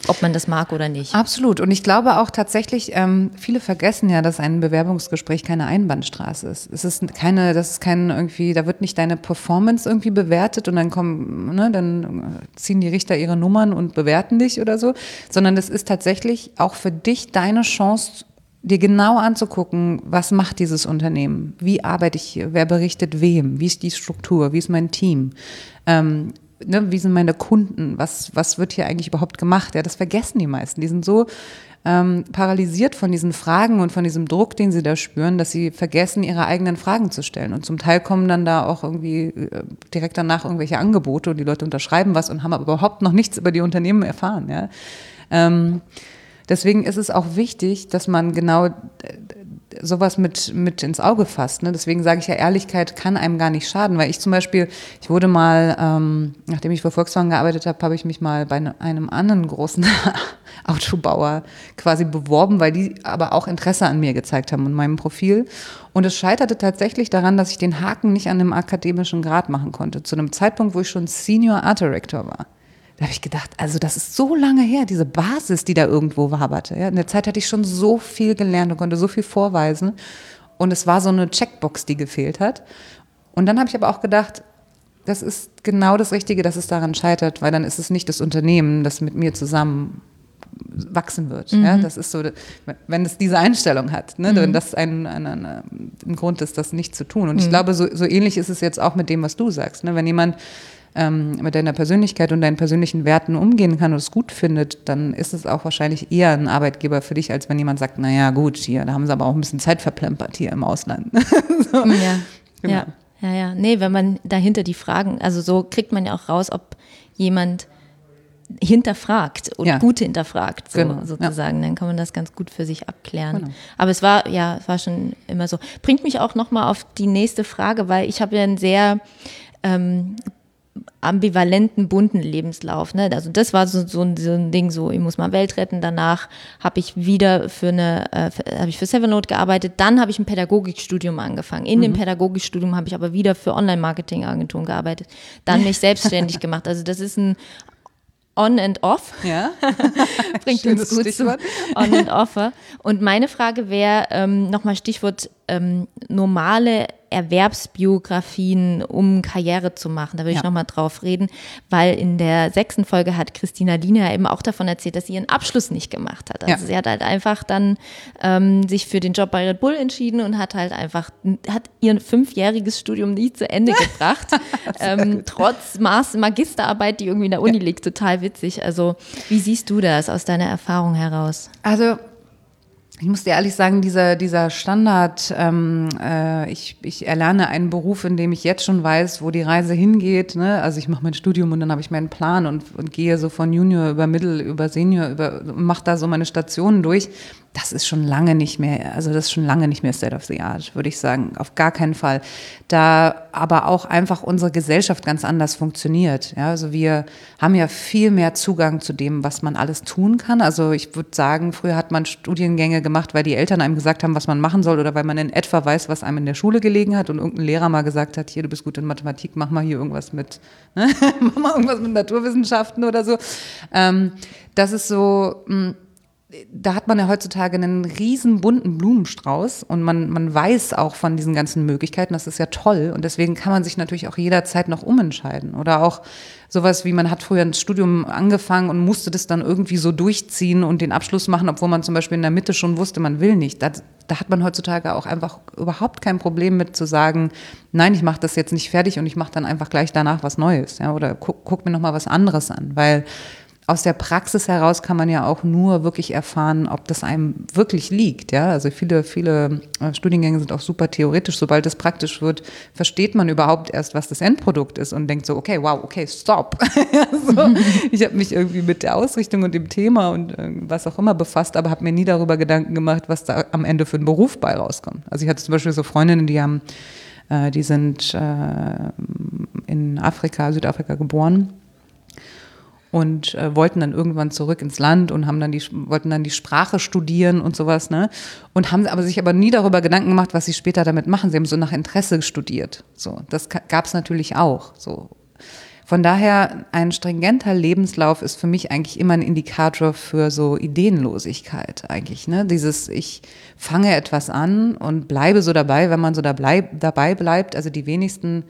[SPEAKER 2] ob man das mag oder nicht.
[SPEAKER 1] Absolut. Und ich glaube auch tatsächlich, ähm, viele vergessen ja, dass ein Bewerbungsgespräch keine Einbahnstraße ist. Es ist keine, das ist kein irgendwie, da wird nicht deine Performance irgendwie bewertet und dann kommen, ne, dann ziehen die Richter ihre Nummern und bewerten dich oder so, sondern es ist tatsächlich auch für dich deine Chance dir genau anzugucken, was macht dieses Unternehmen, wie arbeite ich hier, wer berichtet wem, wie ist die Struktur, wie ist mein Team, ähm, ne, wie sind meine Kunden, was, was wird hier eigentlich überhaupt gemacht? Ja, das vergessen die meisten. Die sind so ähm, paralysiert von diesen Fragen und von diesem Druck, den sie da spüren, dass sie vergessen, ihre eigenen Fragen zu stellen. Und zum Teil kommen dann da auch irgendwie äh, direkt danach irgendwelche Angebote und die Leute unterschreiben was und haben aber überhaupt noch nichts über die Unternehmen erfahren. Ja? Ähm, deswegen ist es auch wichtig, dass man genau sowas mit, mit ins Auge fasst. Ne? Deswegen sage ich ja, Ehrlichkeit kann einem gar nicht schaden, weil ich zum Beispiel, ich wurde mal, ähm, nachdem ich für Volkswagen gearbeitet habe, habe ich mich mal bei ne, einem anderen großen (laughs) Autobauer quasi beworben, weil die aber auch Interesse an mir gezeigt haben und meinem Profil. Und es scheiterte tatsächlich daran, dass ich den Haken nicht an einem akademischen Grad machen konnte, zu einem Zeitpunkt, wo ich schon Senior Art Director war. Da habe ich gedacht, also das ist so lange her, diese Basis, die da irgendwo waberte. Ja. In der Zeit hatte ich schon so viel gelernt und konnte so viel vorweisen. Und es war so eine Checkbox, die gefehlt hat. Und dann habe ich aber auch gedacht, das ist genau das Richtige, dass es daran scheitert, weil dann ist es nicht das Unternehmen, das mit mir zusammen wachsen wird. Mhm. Ja, das ist so, wenn es diese Einstellung hat, ne, mhm. wenn das ein, ein, ein, ein, Grund ist, das nicht zu tun. Und ich mhm. glaube, so, so ähnlich ist es jetzt auch mit dem, was du sagst. Ne? Wenn jemand ähm, mit deiner Persönlichkeit und deinen persönlichen Werten umgehen kann und es gut findet, dann ist es auch wahrscheinlich eher ein Arbeitgeber für dich, als wenn jemand sagt, naja gut, hier, da haben sie aber auch ein bisschen Zeit verplempert hier im Ausland. (laughs)
[SPEAKER 2] so. Ja, genau. ja, ja, ja. Nee, wenn man dahinter die Fragen, also so kriegt man ja auch raus, ob jemand hinterfragt und ja. gut hinterfragt, so, genau. sozusagen. Ja. Dann kann man das ganz gut für sich abklären. Genau. Aber es war, ja, es war schon immer so. Bringt mich auch nochmal auf die nächste Frage, weil ich habe ja ein sehr ähm, ambivalenten, bunten Lebenslauf. Ne? Also das war so, so, ein, so ein Ding, so ich muss mal Welt retten. Danach habe ich wieder für eine, äh, habe ich für Severnote gearbeitet. Dann habe ich ein Pädagogikstudium angefangen. In mhm. dem Pädagogikstudium habe ich aber wieder für Online-Marketing-Agenturen gearbeitet. Dann mich selbstständig (laughs) gemacht. Also das ist ein On and Off. Ja. (laughs) Bringt Schönes uns gut Stichwort. zu On and Offer. Und meine Frage wäre ähm, nochmal Stichwort ähm, normale Erwerbsbiografien, um Karriere zu machen. Da will ja. ich nochmal drauf reden, weil in der sechsten Folge hat Christina Lina eben auch davon erzählt, dass sie ihren Abschluss nicht gemacht hat. Also ja. sie hat halt einfach dann ähm, sich für den Job bei Red Bull entschieden und hat halt einfach, hat ihr fünfjähriges Studium nie zu Ende (laughs) gebracht. ähm, trotz Maß Magisterarbeit, die irgendwie in der Uni ja. liegt, total witzig. Also wie siehst du das aus deiner Erfahrung heraus?
[SPEAKER 1] Also ich muss dir ehrlich sagen, dieser, dieser Standard, ähm, äh, ich, ich erlerne einen Beruf, in dem ich jetzt schon weiß, wo die Reise hingeht. Ne? Also ich mache mein Studium und dann habe ich meinen Plan und, und gehe so von Junior über Mittel, über Senior, über mache da so meine Stationen durch das ist schon lange nicht mehr, also das ist schon lange nicht mehr State of the Art, würde ich sagen. Auf gar keinen Fall. Da aber auch einfach unsere Gesellschaft ganz anders funktioniert. Ja, also wir haben ja viel mehr Zugang zu dem, was man alles tun kann. Also ich würde sagen, früher hat man Studiengänge gemacht, weil die Eltern einem gesagt haben, was man machen soll oder weil man in etwa weiß, was einem in der Schule gelegen hat und irgendein Lehrer mal gesagt hat, hier, du bist gut in Mathematik, mach mal hier irgendwas mit, ne? (laughs) mach mal irgendwas mit Naturwissenschaften oder so. Ähm, das ist so, mh, hm, da hat man ja heutzutage einen riesen bunten Blumenstrauß und man, man weiß auch von diesen ganzen Möglichkeiten, das ist ja toll und deswegen kann man sich natürlich auch jederzeit noch umentscheiden oder auch sowas wie man hat früher ein Studium angefangen und musste das dann irgendwie so durchziehen und den Abschluss machen, obwohl man zum Beispiel in der Mitte schon wusste, man will nicht. Das, da hat man heutzutage auch einfach überhaupt kein Problem mit zu sagen, nein, ich mache das jetzt nicht fertig und ich mache dann einfach gleich danach was Neues, ja, oder guck, guck mir noch mal was anderes an, weil aus der Praxis heraus kann man ja auch nur wirklich erfahren, ob das einem wirklich liegt. Ja, also viele, viele äh, Studiengänge sind auch super theoretisch. Sobald es praktisch wird, versteht man überhaupt erst, was das Endprodukt ist und denkt so, okay, wow, okay, stop. (laughs) so, ich habe mich irgendwie mit der Ausrichtung und dem Thema und äh, was auch immer befasst, aber habe mir nie darüber Gedanken gemacht, was da am Ende für ein Beruf bei rauskommt. Also ich hatte zum Beispiel so Freundinnen, die haben, äh, die sind in Afrika, Südafrika geboren und äh, wollten dann irgendwann zurück ins Land und haben dann die wollten dann die Sprache studieren und sowas ne? Und haben aber sich aber nie darüber Gedanken gemacht was sie später damit machen. Sie haben so nach Interesse studiert. So das gab es natürlich auch so. Von daher ein stringenter Lebenslauf ist für mich eigentlich immer ein Indikator für so Ideenlosigkeit eigentlich ne? Dieses ich fange etwas an und bleibe so dabei wenn man so dabei dabei bleibt. Also die wenigsten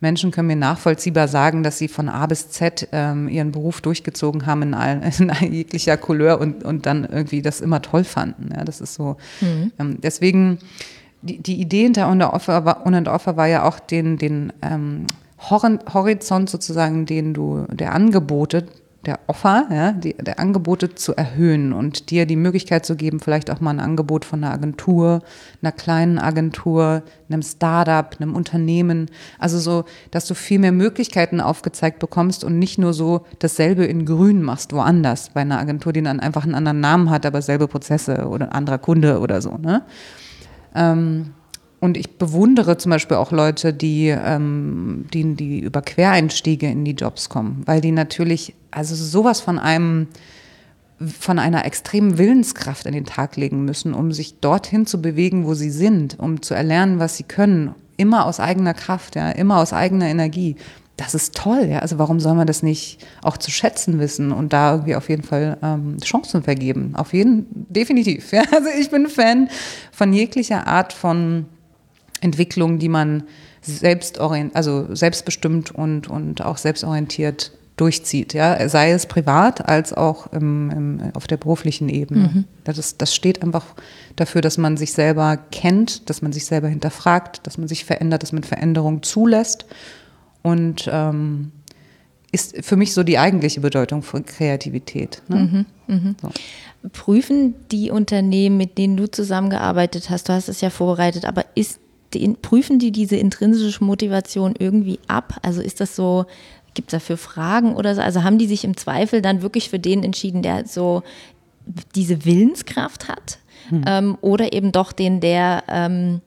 [SPEAKER 1] Menschen können mir nachvollziehbar sagen, dass sie von A bis Z ähm, ihren Beruf durchgezogen haben in, all, (laughs) in jeglicher Couleur und, und dann irgendwie das immer toll fanden. Ja, das ist so. Mhm. Ähm, deswegen, die, die Idee hinter On On Offer war ja auch den, den ähm, Horizont sozusagen, den du, der Angebote, der Offer, ja, die, der Angebote zu erhöhen und dir die Möglichkeit zu geben, vielleicht auch mal ein Angebot von einer Agentur, einer kleinen Agentur, einem Startup, einem Unternehmen. Also so, dass du viel mehr Möglichkeiten aufgezeigt bekommst und nicht nur so dasselbe in Grün machst, woanders, bei einer Agentur, die dann einfach einen anderen Namen hat, aber selbe Prozesse oder ein anderer Kunde oder so. Ne? Ähm, und ich bewundere zum Beispiel auch Leute, die, ähm, die, die über Quereinstiege in die Jobs kommen, weil die natürlich, also sowas von einem, von einer extremen Willenskraft an den Tag legen müssen, um sich dorthin zu bewegen, wo sie sind, um zu erlernen, was sie können, immer aus eigener Kraft, ja, immer aus eigener Energie. Das ist toll, ja. Also warum soll man das nicht auch zu schätzen wissen und da irgendwie auf jeden Fall ähm, Chancen vergeben? Auf jeden, definitiv. Ja. (laughs) Also ich bin Fan von jeglicher Art von Entwicklung, die man selbst also selbstbestimmt und, und auch selbstorientiert durchzieht, ja, sei es privat als auch im, im, auf der beruflichen Ebene. Mhm. Das, ist, das steht einfach dafür, dass man sich selber kennt, dass man sich selber hinterfragt, dass man sich verändert, dass man Veränderung zulässt und ähm, ist für mich so die eigentliche Bedeutung von Kreativität. Ne? Mhm, mh.
[SPEAKER 2] so. Prüfen die Unternehmen, mit denen du zusammengearbeitet hast, du hast es ja vorbereitet, aber ist die, prüfen die diese intrinsische Motivation irgendwie ab? Also ist das so, gibt es dafür Fragen oder so? Also haben die sich im Zweifel dann wirklich für den entschieden, der so diese Willenskraft hat? Hm. Ähm, oder eben doch den, der ähm,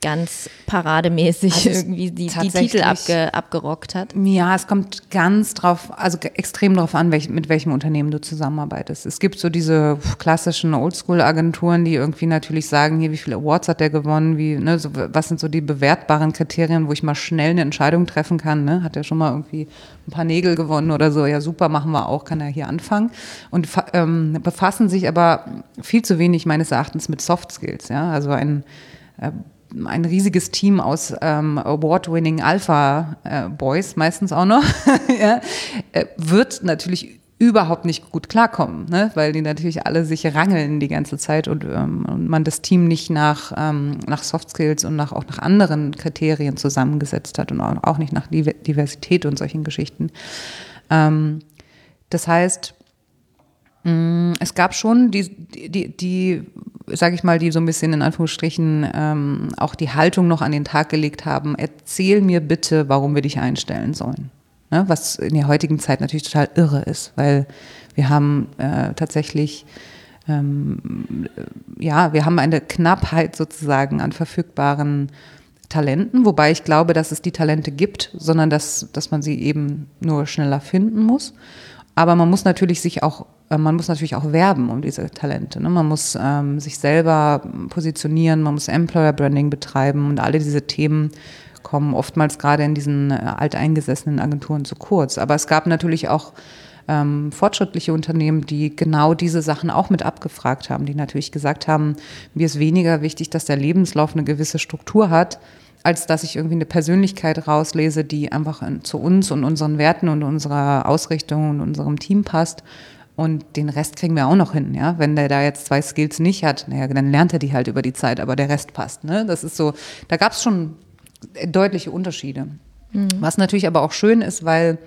[SPEAKER 2] ganz parademäßig also irgendwie die, die Titel abge, abgerockt hat?
[SPEAKER 1] Ja, es kommt ganz drauf, also extrem drauf an, welch, mit welchem Unternehmen du zusammenarbeitest. Es gibt so diese klassischen Oldschool-Agenturen, die irgendwie natürlich sagen, hier, wie viele Awards hat der gewonnen, wie, ne, so, was sind so die bewertbaren Kriterien, wo ich mal schnell eine Entscheidung treffen kann, ne? Hat er schon mal irgendwie ein paar Nägel gewonnen oder so, ja super, machen wir auch, kann er hier anfangen. Und ähm, befassen sich aber viel zu wenig meines Erachtens mit Soft Skills, ja, also ein äh, ein riesiges Team aus ähm, Award-winning Alpha-Boys, äh, meistens auch noch, (laughs) ja, äh, wird natürlich überhaupt nicht gut klarkommen, ne? weil die natürlich alle sich rangeln die ganze Zeit und, ähm, und man das Team nicht nach, ähm, nach Soft Skills und nach, auch nach anderen Kriterien zusammengesetzt hat und auch, nicht nach Diversität und solchen Geschichten. Ähm, das heißt, mm, es gab schon die, die, die sage ich mal, die so ein bisschen in Anführungsstrichen ähm, auch die Haltung noch an den Tag gelegt haben, erzähl mir bitte, warum wir dich einstellen sollen. Ne? Was in der heutigen Zeit natürlich total irre ist, weil wir haben äh, tatsächlich ähm, ja, wir haben eine Knappheit sozusagen an verfügbaren Talenten, wobei ich glaube, dass es die Talente gibt, sondern dass, dass man sie eben nur schneller finden muss. Aber man muss natürlich sich auch man muss natürlich auch werben um diese Talente. Ne? Man muss ähm, sich selber positionieren, man muss Employer Branding betreiben und alle diese Themen kommen oftmals gerade in diesen äh, alteingesessenen Agenturen zu kurz. Aber es gab natürlich auch ähm, fortschrittliche Unternehmen, die genau diese Sachen auch mit abgefragt haben, die natürlich gesagt haben, mir ist weniger wichtig, dass der Lebenslauf eine gewisse Struktur hat, als dass ich irgendwie eine Persönlichkeit rauslese, die einfach zu uns und unseren Werten und unserer Ausrichtung und unserem Team passt und den Rest kriegen wir auch noch hin, ja. Wenn der da jetzt zwei Skills nicht hat, naja, dann lernt er die halt über die Zeit, aber der Rest passt. Ne? Das ist so, da gab es schon deutliche Unterschiede. Mhm. Was natürlich aber auch schön ist, weil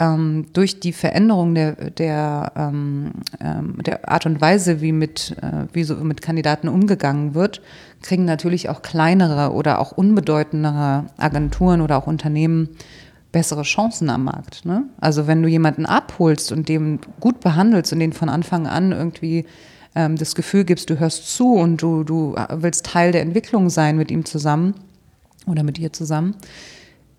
[SPEAKER 1] ähm, durch die Veränderung der, der, ähm, ähm, der Art und Weise, wie mit, äh, wie so mit Kandidaten umgegangen wird, kriegen natürlich auch kleinere oder auch unbedeutendere Agenturen oder auch Unternehmen bessere Chancen am Markt. Ne? Also wenn du jemanden abholst und dem gut behandelst und den von Anfang an irgendwie ähm, das Gefühl gibst, du hörst zu und du, du willst Teil der Entwicklung sein mit ihm zusammen oder mit ihr zusammen,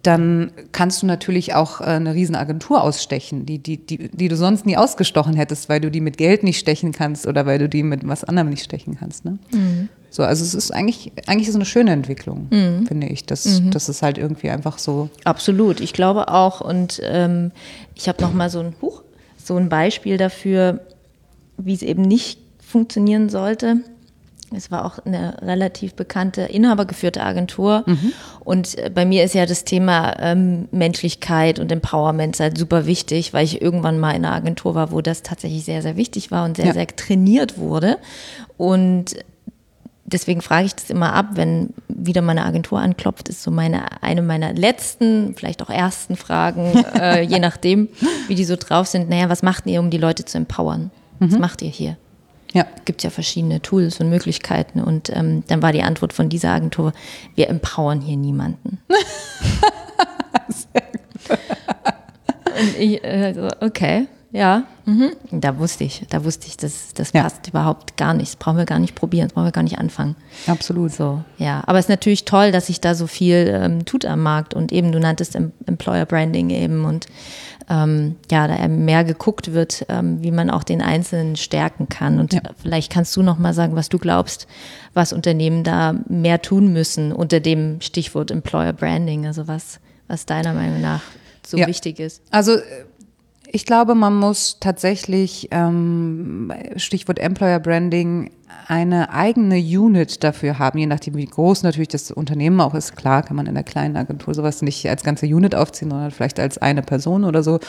[SPEAKER 1] dann kannst du natürlich auch äh, eine Riesenagentur ausstechen, die, die, die, die du sonst nie ausgestochen hättest, weil du die mit Geld nicht stechen kannst oder weil du die mit was anderem nicht stechen kannst. Ne? Mhm. So, also es ist eigentlich, eigentlich es eine schöne Entwicklung, mhm. finde ich. Das, mhm. das ist halt irgendwie einfach so.
[SPEAKER 2] Absolut, ich glaube auch. Und ähm, ich habe noch mal so ein Huch, so ein Beispiel dafür, wie es eben nicht funktionieren sollte. Es war auch eine relativ bekannte inhabergeführte Agentur. Mhm. Und äh, bei mir ist ja das Thema ähm, Menschlichkeit und Empowerment halt super wichtig, weil ich irgendwann mal in einer Agentur war, wo das tatsächlich sehr, sehr wichtig war und sehr, ja. sehr trainiert wurde. Und deswegen frage ich das immer ab, wenn wieder meine Agentur anklopft, ist so meine, eine meiner letzten, vielleicht auch ersten Fragen, (laughs) äh, je nachdem, wie die so drauf sind. Naja, was macht ihr, um die Leute zu empowern? Mhm. Was macht ihr hier? Ja. Gibt ja verschiedene Tools und Möglichkeiten. Und ähm, dann war die Antwort von dieser Agentur, wir empowern hier niemanden. (laughs) Sehr gut. und ich, also, okay, ja. Mhm. Da wusste ich, da wusste ich, das, das ja. passt überhaupt gar nicht. Das brauchen wir gar nicht probieren, das brauchen wir gar nicht anfangen.
[SPEAKER 1] Absolut.
[SPEAKER 2] So, ja. Aber es ist natürlich toll, dass sich da so viel ähm, tut am Markt und eben, du nanntest Employer Branding eben und ähm, ja, da mehr geguckt wird, ähm, wie man auch den Einzelnen stärken kann. Und ja. vielleicht kannst du noch mal sagen, was du glaubst, was Unternehmen da mehr tun müssen unter dem Stichwort Employer Branding, also was, was deiner Meinung nach so ja. wichtig ist.
[SPEAKER 1] Also ich glaube, man muss tatsächlich, ähm, Stichwort Employer Branding, eine eigene Unit dafür haben, je nachdem, wie groß natürlich das Unternehmen auch ist. Klar kann man in der kleinen Agentur sowas nicht als ganze Unit aufziehen, sondern vielleicht als eine Person oder so.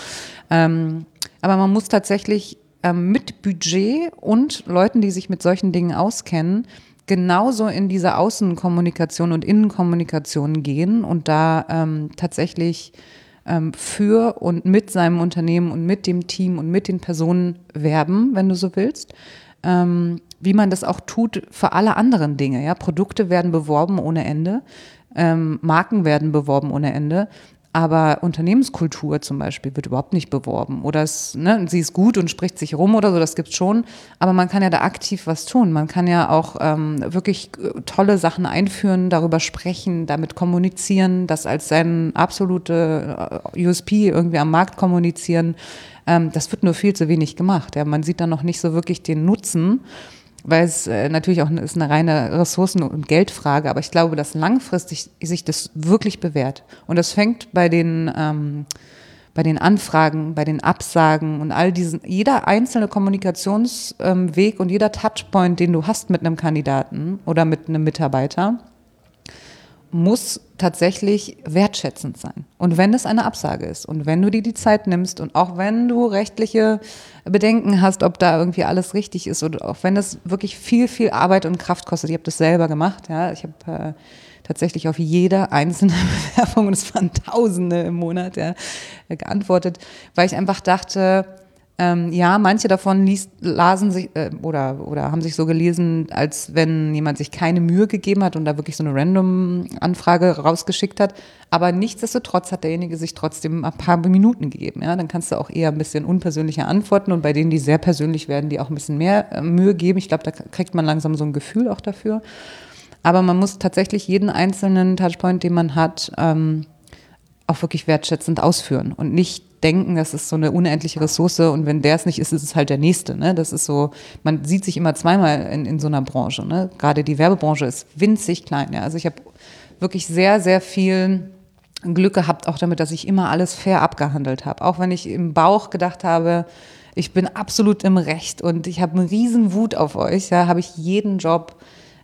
[SPEAKER 1] Ähm, aber man muss tatsächlich ähm, mit Budget und Leuten, die sich mit solchen Dingen auskennen, genauso in diese Außenkommunikation und Innenkommunikation gehen und da ähm, tatsächlich ähm, für und mit seinem Unternehmen und mit dem Team und mit den Personen werben, wenn du so willst. Ähm, wie man das auch tut für alle anderen Dinge. Ja? Produkte werden beworben ohne Ende, ähm, Marken werden beworben ohne Ende. Aber Unternehmenskultur zum Beispiel wird überhaupt nicht beworben. Oder es, ne, sie ist gut und spricht sich rum oder so, das gibt's schon. Aber man kann ja da aktiv was tun. Man kann ja auch ähm, wirklich äh, tolle Sachen einführen, darüber sprechen, damit kommunizieren, das als sein absolute äh, USP irgendwie am Markt kommunizieren. Ähm, das wird nur viel zu wenig gemacht. Ja. Man sieht da noch nicht so wirklich den Nutzen weil es äh, natürlich auch ist eine reine Ressourcen- und Geldfrage, aber ich glaube, dass langfristig sich das wirklich bewährt. Und das fängt bei den, ähm, bei den Anfragen, bei den Absagen und all diesen, jeder einzelne Kommunikationsweg ähm, und jeder Touchpoint, den du hast mit einem Kandidaten oder mit einem Mitarbeiter, muss tatsächlich wertschätzend sein. Und wenn es eine Absage ist und wenn du dir die Zeit nimmst und auch wenn du rechtliche Bedenken hast, ob da irgendwie alles richtig ist oder auch wenn es wirklich viel, viel Arbeit und Kraft kostet. Ich habe das selber gemacht. Ja. Ich habe äh, tatsächlich auf jede einzelne (laughs) Bewerbung, und es waren Tausende im Monat, ja, geantwortet, weil ich einfach dachte, ähm, ja, manche davon liest, lasen sich äh, oder, oder haben sich so gelesen, als wenn jemand sich keine Mühe gegeben hat und da wirklich so eine Random-Anfrage rausgeschickt hat. Aber nichtsdestotrotz hat derjenige sich trotzdem ein paar Minuten gegeben. Ja? Dann kannst du auch eher ein bisschen unpersönlicher antworten und bei denen, die sehr persönlich werden, die auch ein bisschen mehr äh, Mühe geben. Ich glaube, da kriegt man langsam so ein Gefühl auch dafür. Aber man muss tatsächlich jeden einzelnen Touchpoint, den man hat, ähm, auch wirklich wertschätzend ausführen und nicht denken, das ist so eine unendliche Ressource und wenn der es nicht ist, ist es halt der nächste. Ne? Das ist so, man sieht sich immer zweimal in, in so einer Branche. Ne? Gerade die Werbebranche ist winzig klein. Ja? Also ich habe wirklich sehr, sehr viel Glück gehabt, auch damit, dass ich immer alles fair abgehandelt habe. Auch wenn ich im Bauch gedacht habe, ich bin absolut im Recht und ich habe einen riesen Wut auf euch, ja, habe ich jeden Job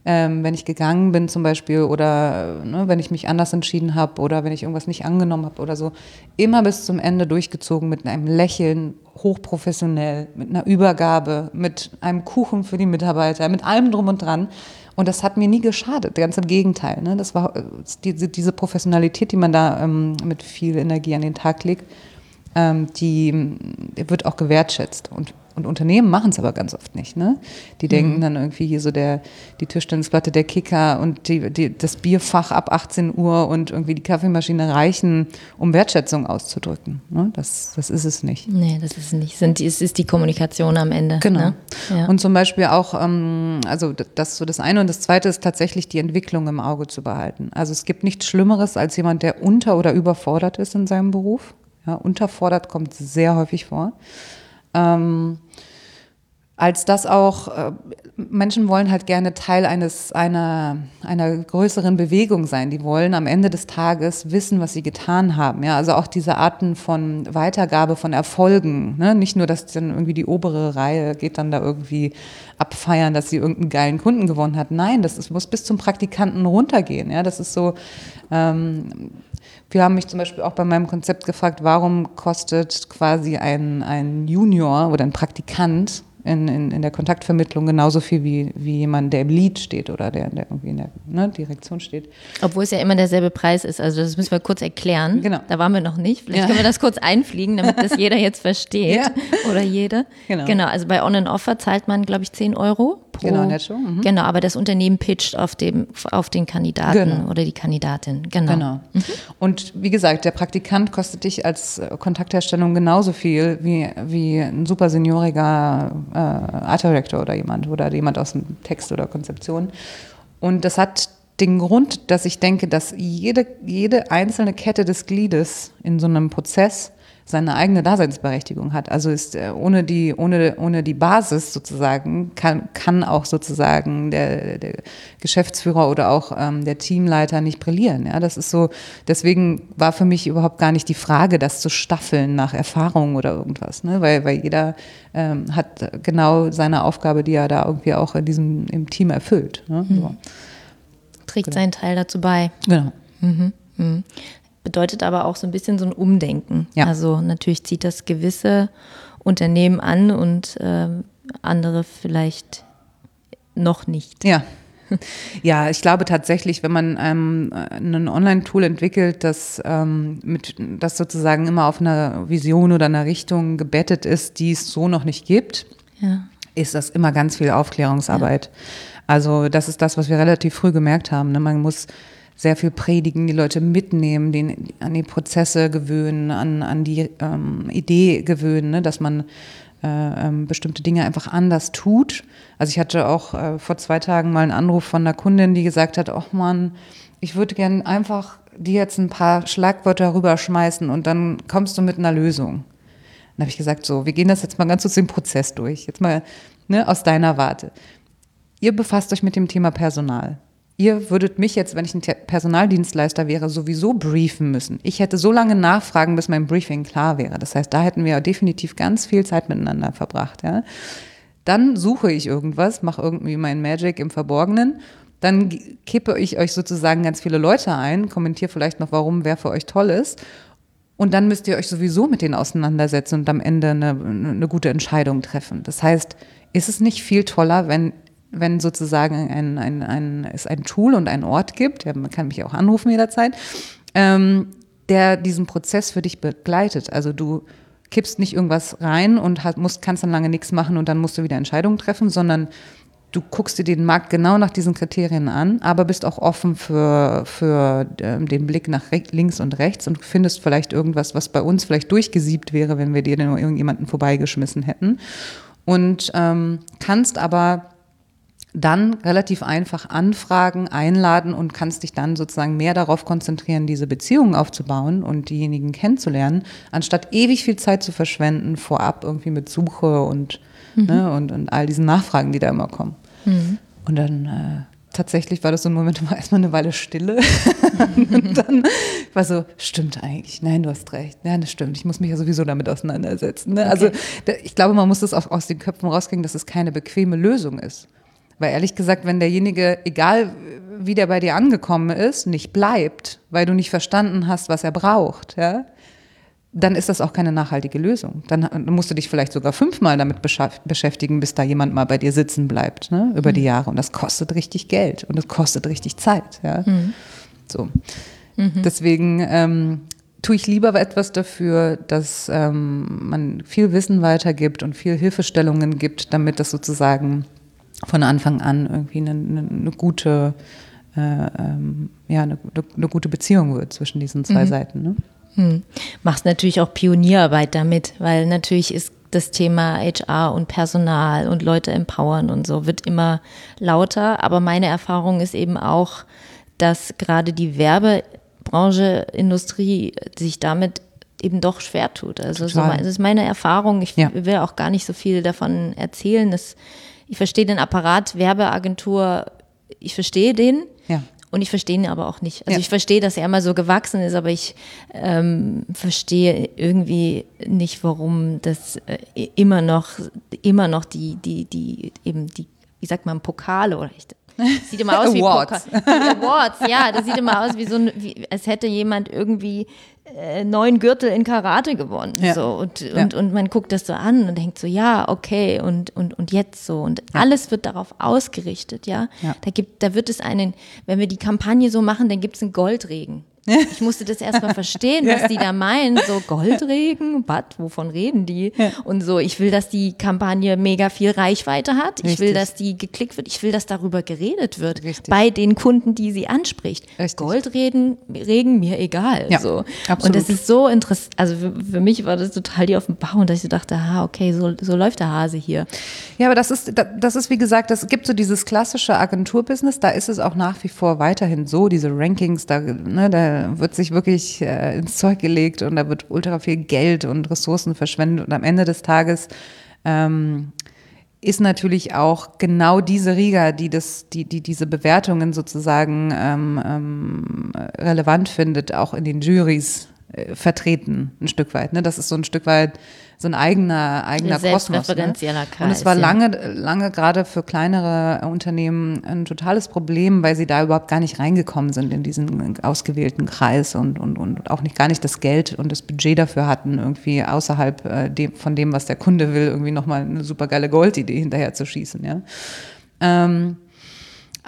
[SPEAKER 1] ähm, wenn ich gegangen bin zum Beispiel oder ne, wenn ich mich anders entschieden habe oder wenn ich irgendwas nicht angenommen habe oder so, immer bis zum Ende durchgezogen mit einem Lächeln, hochprofessionell, mit einer Übergabe, mit einem Kuchen für die Mitarbeiter, mit allem drum und dran. Und das hat mir nie geschadet, ganz im Gegenteil. Ne? Das war die, diese Professionalität, die man da ähm, mit viel Energie an den Tag legt, ähm, die, die wird auch gewertschätzt. Und und Unternehmen machen es aber ganz oft nicht. Ne? Die denken mhm. dann irgendwie hier so der, die Tischtennisplatte, der Kicker und die, die, das Bierfach ab 18 Uhr und irgendwie die Kaffeemaschine reichen, um Wertschätzung auszudrücken. Ne? Das, das ist es nicht.
[SPEAKER 2] Nee, das ist es nicht. Sind, es ist die Kommunikation am Ende.
[SPEAKER 1] Genau. Ne? Ja. Und zum Beispiel auch, ähm, also das so das eine und das zweite ist tatsächlich die Entwicklung im Auge zu behalten. Also es gibt nichts Schlimmeres als jemand, der unter- oder überfordert ist in seinem Beruf. Ja, unterfordert kommt sehr häufig vor. Ähm, als dass auch äh, Menschen wollen halt gerne Teil eines einer einer größeren Bewegung sein. Die wollen am Ende des Tages wissen, was sie getan haben. Ja, also auch diese Arten von Weitergabe von Erfolgen. Ne? Nicht nur, dass dann irgendwie die obere Reihe geht dann da irgendwie abfeiern, dass sie irgendeinen geilen Kunden gewonnen hat. Nein, das ist, muss bis zum Praktikanten runtergehen. Ja, das ist so. Ähm, wir haben mich zum Beispiel auch bei meinem Konzept gefragt, warum kostet quasi ein, ein Junior oder ein Praktikant in, in, in der Kontaktvermittlung genauso viel wie, wie jemand, der im Lead steht oder der, der irgendwie in der ne, Direktion steht.
[SPEAKER 2] Obwohl es ja immer derselbe Preis ist. Also das müssen wir kurz erklären.
[SPEAKER 1] Genau.
[SPEAKER 2] Da waren wir noch nicht. Vielleicht
[SPEAKER 1] Ja.
[SPEAKER 2] können wir das kurz einfliegen, damit das (laughs) jeder jetzt versteht.
[SPEAKER 1] Ja.
[SPEAKER 2] Oder jede.
[SPEAKER 1] Genau.
[SPEAKER 2] genau. Also bei On and Offer zahlt man, glaube ich, 10 Euro pro.
[SPEAKER 1] Genau, netto, mhm.
[SPEAKER 2] Genau, aber das Unternehmen pitcht auf, dem, auf den Kandidaten
[SPEAKER 1] Genau.
[SPEAKER 2] oder die Kandidatin. Genau.
[SPEAKER 1] Genau. Und wie gesagt, der Praktikant kostet dich als Kontaktherstellung genauso viel wie, wie ein super senioriger äh, Art Director oder jemand oder jemand aus dem Text oder Konzeption. Und das hat den Grund, dass ich denke, dass jede, jede einzelne Kette des Gliedes in so einem Prozess seine eigene Daseinsberechtigung hat. Also ist äh, ohne die, ohne, ohne die Basis sozusagen kann, kann auch sozusagen der, der Geschäftsführer oder auch ähm, der Teamleiter nicht brillieren. Ja, das ist so, deswegen war für mich überhaupt gar nicht die Frage, das zu staffeln nach Erfahrung oder irgendwas, ne? weil, weil jeder ähm, hat genau seine Aufgabe, die er da irgendwie auch in diesem, im Team erfüllt. Ne? So.
[SPEAKER 2] Trägt seinen Teil dazu bei.
[SPEAKER 1] Genau.
[SPEAKER 2] Bedeutet aber auch so ein bisschen so ein Umdenken.
[SPEAKER 1] Ja.
[SPEAKER 2] Also natürlich zieht das gewisse Unternehmen an und ähm, andere vielleicht noch nicht.
[SPEAKER 1] Ja. Ja, ich glaube tatsächlich, wenn man ähm, ein Online-Tool entwickelt, das, ähm, mit, das sozusagen immer auf einer Vision oder einer Richtung gebettet ist, die es so noch nicht gibt,
[SPEAKER 2] Ja.
[SPEAKER 1] ist das immer ganz viel Aufklärungsarbeit. Also das ist das, was wir relativ früh gemerkt haben. Ne? Man muss sehr viel predigen, die Leute mitnehmen, den, an die Prozesse gewöhnen, an, an die ähm, Idee gewöhnen, ne? dass man äh, ähm, bestimmte Dinge einfach anders tut. Also ich hatte auch äh, vor zwei Tagen mal einen Anruf von einer Kundin, die gesagt hat, ach man, ich würde gern einfach dir jetzt ein paar Schlagwörter rüberschmeißen und dann kommst du mit einer Lösung. Dann habe ich gesagt, so, wir gehen das jetzt mal ganz kurz den Prozess durch. Jetzt mal ne, aus deiner Warte. Ihr befasst euch mit dem Thema Personal. Ihr würdet mich jetzt, wenn ich ein Te- Personaldienstleister wäre, sowieso briefen müssen. Ich hätte so lange nachfragen, bis mein Briefing klar wäre. Das heißt, da hätten wir definitiv ganz viel Zeit miteinander verbracht. Ja? Dann suche ich irgendwas, mache irgendwie mein Magic im Verborgenen. Dann kippe ich euch sozusagen ganz viele Leute ein, kommentiere vielleicht noch, warum wer für euch toll ist. Und dann müsst ihr euch sowieso mit denen auseinandersetzen und am Ende eine, eine gute Entscheidung treffen. Das heißt, ist es nicht viel toller, wenn, wenn sozusagen ein, ein, ein, es ein Tool und ein Ort gibt, ja, man kann mich auch anrufen jederzeit, ähm, der diesen Prozess für dich begleitet. Also du kippst nicht irgendwas rein und hat, musst, kannst dann lange nichts machen und dann musst du wieder Entscheidungen treffen, sondern du guckst dir den Markt genau nach diesen Kriterien an, aber bist auch offen für, für ähm, den Blick nach links und rechts und findest vielleicht irgendwas, was bei uns vielleicht durchgesiebt wäre, wenn wir dir nur irgendjemanden vorbeigeschmissen hätten. Und ähm, kannst aber dann relativ einfach anfragen, einladen und kannst dich dann sozusagen mehr darauf konzentrieren, diese Beziehungen aufzubauen und diejenigen kennenzulernen, anstatt ewig viel Zeit zu verschwenden vorab irgendwie mit Suche und, ne, und, und all diesen Nachfragen, die da immer kommen. Und dann äh, tatsächlich war das so ein Moment, war erstmal eine Weile Stille. (laughs) und dann war so, stimmt eigentlich, nein, du hast recht. Ja, das stimmt, ich muss mich ja sowieso damit auseinandersetzen. Ne? Also da, ich glaube, man muss das auch aus den Köpfen rauskriegen, dass es keine bequeme Lösung ist. Weil ehrlich gesagt, wenn derjenige, egal wie der bei dir angekommen ist, nicht bleibt, weil du nicht verstanden hast, was er braucht, ja, dann ist das auch keine nachhaltige Lösung. Dann musst du dich vielleicht sogar fünfmal damit beschäftigen, bis da jemand mal bei dir sitzen bleibt, ne, über die Jahre. Und das kostet richtig Geld und das kostet richtig Zeit, ja. So. Deswegen ähm, tue ich lieber etwas dafür, dass ähm, man viel Wissen weitergibt und viel Hilfestellungen gibt, damit das sozusagen von Anfang an irgendwie eine, eine, eine gute, äh, ähm, ja, eine, eine gute Beziehung wird zwischen diesen zwei Seiten. Ne?
[SPEAKER 2] Hm. Machst natürlich auch Pionierarbeit damit, weil natürlich ist das Thema HR und Personal und Leute empowern und so wird immer lauter. Aber meine Erfahrung ist eben auch, dass gerade die Werbebranche, Industrie sich damit eben doch schwer tut. Also so, das ist meine Erfahrung. Ich
[SPEAKER 1] Ja.
[SPEAKER 2] will auch gar nicht so viel davon erzählen. Das, ich verstehe den Apparat Werbeagentur, ich verstehe den.
[SPEAKER 1] Ja.
[SPEAKER 2] Und ich verstehe ihn aber auch nicht. Also
[SPEAKER 1] Ja.
[SPEAKER 2] ich verstehe, dass er mal so gewachsen ist, aber ich ähm, verstehe irgendwie nicht, warum das äh, immer noch, immer noch die, die, die, eben die, wie sagt man, Pokale oder ich, Sieht immer aus wie (laughs)
[SPEAKER 1] Awards. (laughs)
[SPEAKER 2] Awards, ja, das sieht immer aus wie so ein, wie, als hätte jemand irgendwie neun Gürtel in Karate gewonnen.
[SPEAKER 1] Ja.
[SPEAKER 2] So. Und,
[SPEAKER 1] Ja.
[SPEAKER 2] und, und man guckt das so an und denkt so, ja, okay, und, und, und jetzt so. Und alles wird darauf ausgerichtet, ja.
[SPEAKER 1] Ja.
[SPEAKER 2] Da gibt, da wird es einen, wenn wir die Kampagne so machen, dann gibt es einen Goldregen. (laughs) Ich musste das erstmal verstehen, was die da meinen. So Goldregen, was? Wovon reden die? Und so, ich will, dass die Kampagne mega viel Reichweite hat. Ich will,
[SPEAKER 1] Richtig.
[SPEAKER 2] dass die geklickt wird. Ich will, dass darüber geredet wird.
[SPEAKER 1] Richtig.
[SPEAKER 2] Bei den Kunden, die sie anspricht.
[SPEAKER 1] Richtig.
[SPEAKER 2] Goldregen, Regen, mir egal.
[SPEAKER 1] Ja,
[SPEAKER 2] so.
[SPEAKER 1] absolut.
[SPEAKER 2] Und das ist so interessant. Also für, für mich war das total die Offenbarung, dass ich so dachte, ah, okay, so, so läuft der Hase hier.
[SPEAKER 1] Ja, aber das ist, da- das ist wie gesagt, das gibt so dieses klassische Agenturbusiness, da ist es auch nach wie vor weiterhin so, diese Rankings, da, ne, da wird sich wirklich äh, ins Zeug gelegt und da wird ultra viel Geld und Ressourcen verschwendet und am Ende des Tages ähm, ist natürlich auch genau diese Riga, die, das, die, die diese Bewertungen sozusagen ähm, ähm, relevant findet, auch in den Juries äh, vertreten, ein Stück weit. Ne? Das ist so ein Stück weit so ein eigener, eigener Kosmos. Ne?
[SPEAKER 2] selbstreferenzieller
[SPEAKER 1] Und es
[SPEAKER 2] Kreis,
[SPEAKER 1] war lange, lange gerade für kleinere Unternehmen ein totales Problem, weil sie da überhaupt gar nicht reingekommen sind in diesen ausgewählten Kreis und, und, und auch nicht gar nicht das Geld und das Budget dafür hatten, irgendwie außerhalb äh, dem, von dem, was der Kunde will, irgendwie nochmal eine super geile Goldidee hinterher zu schießen. Ja? Ähm,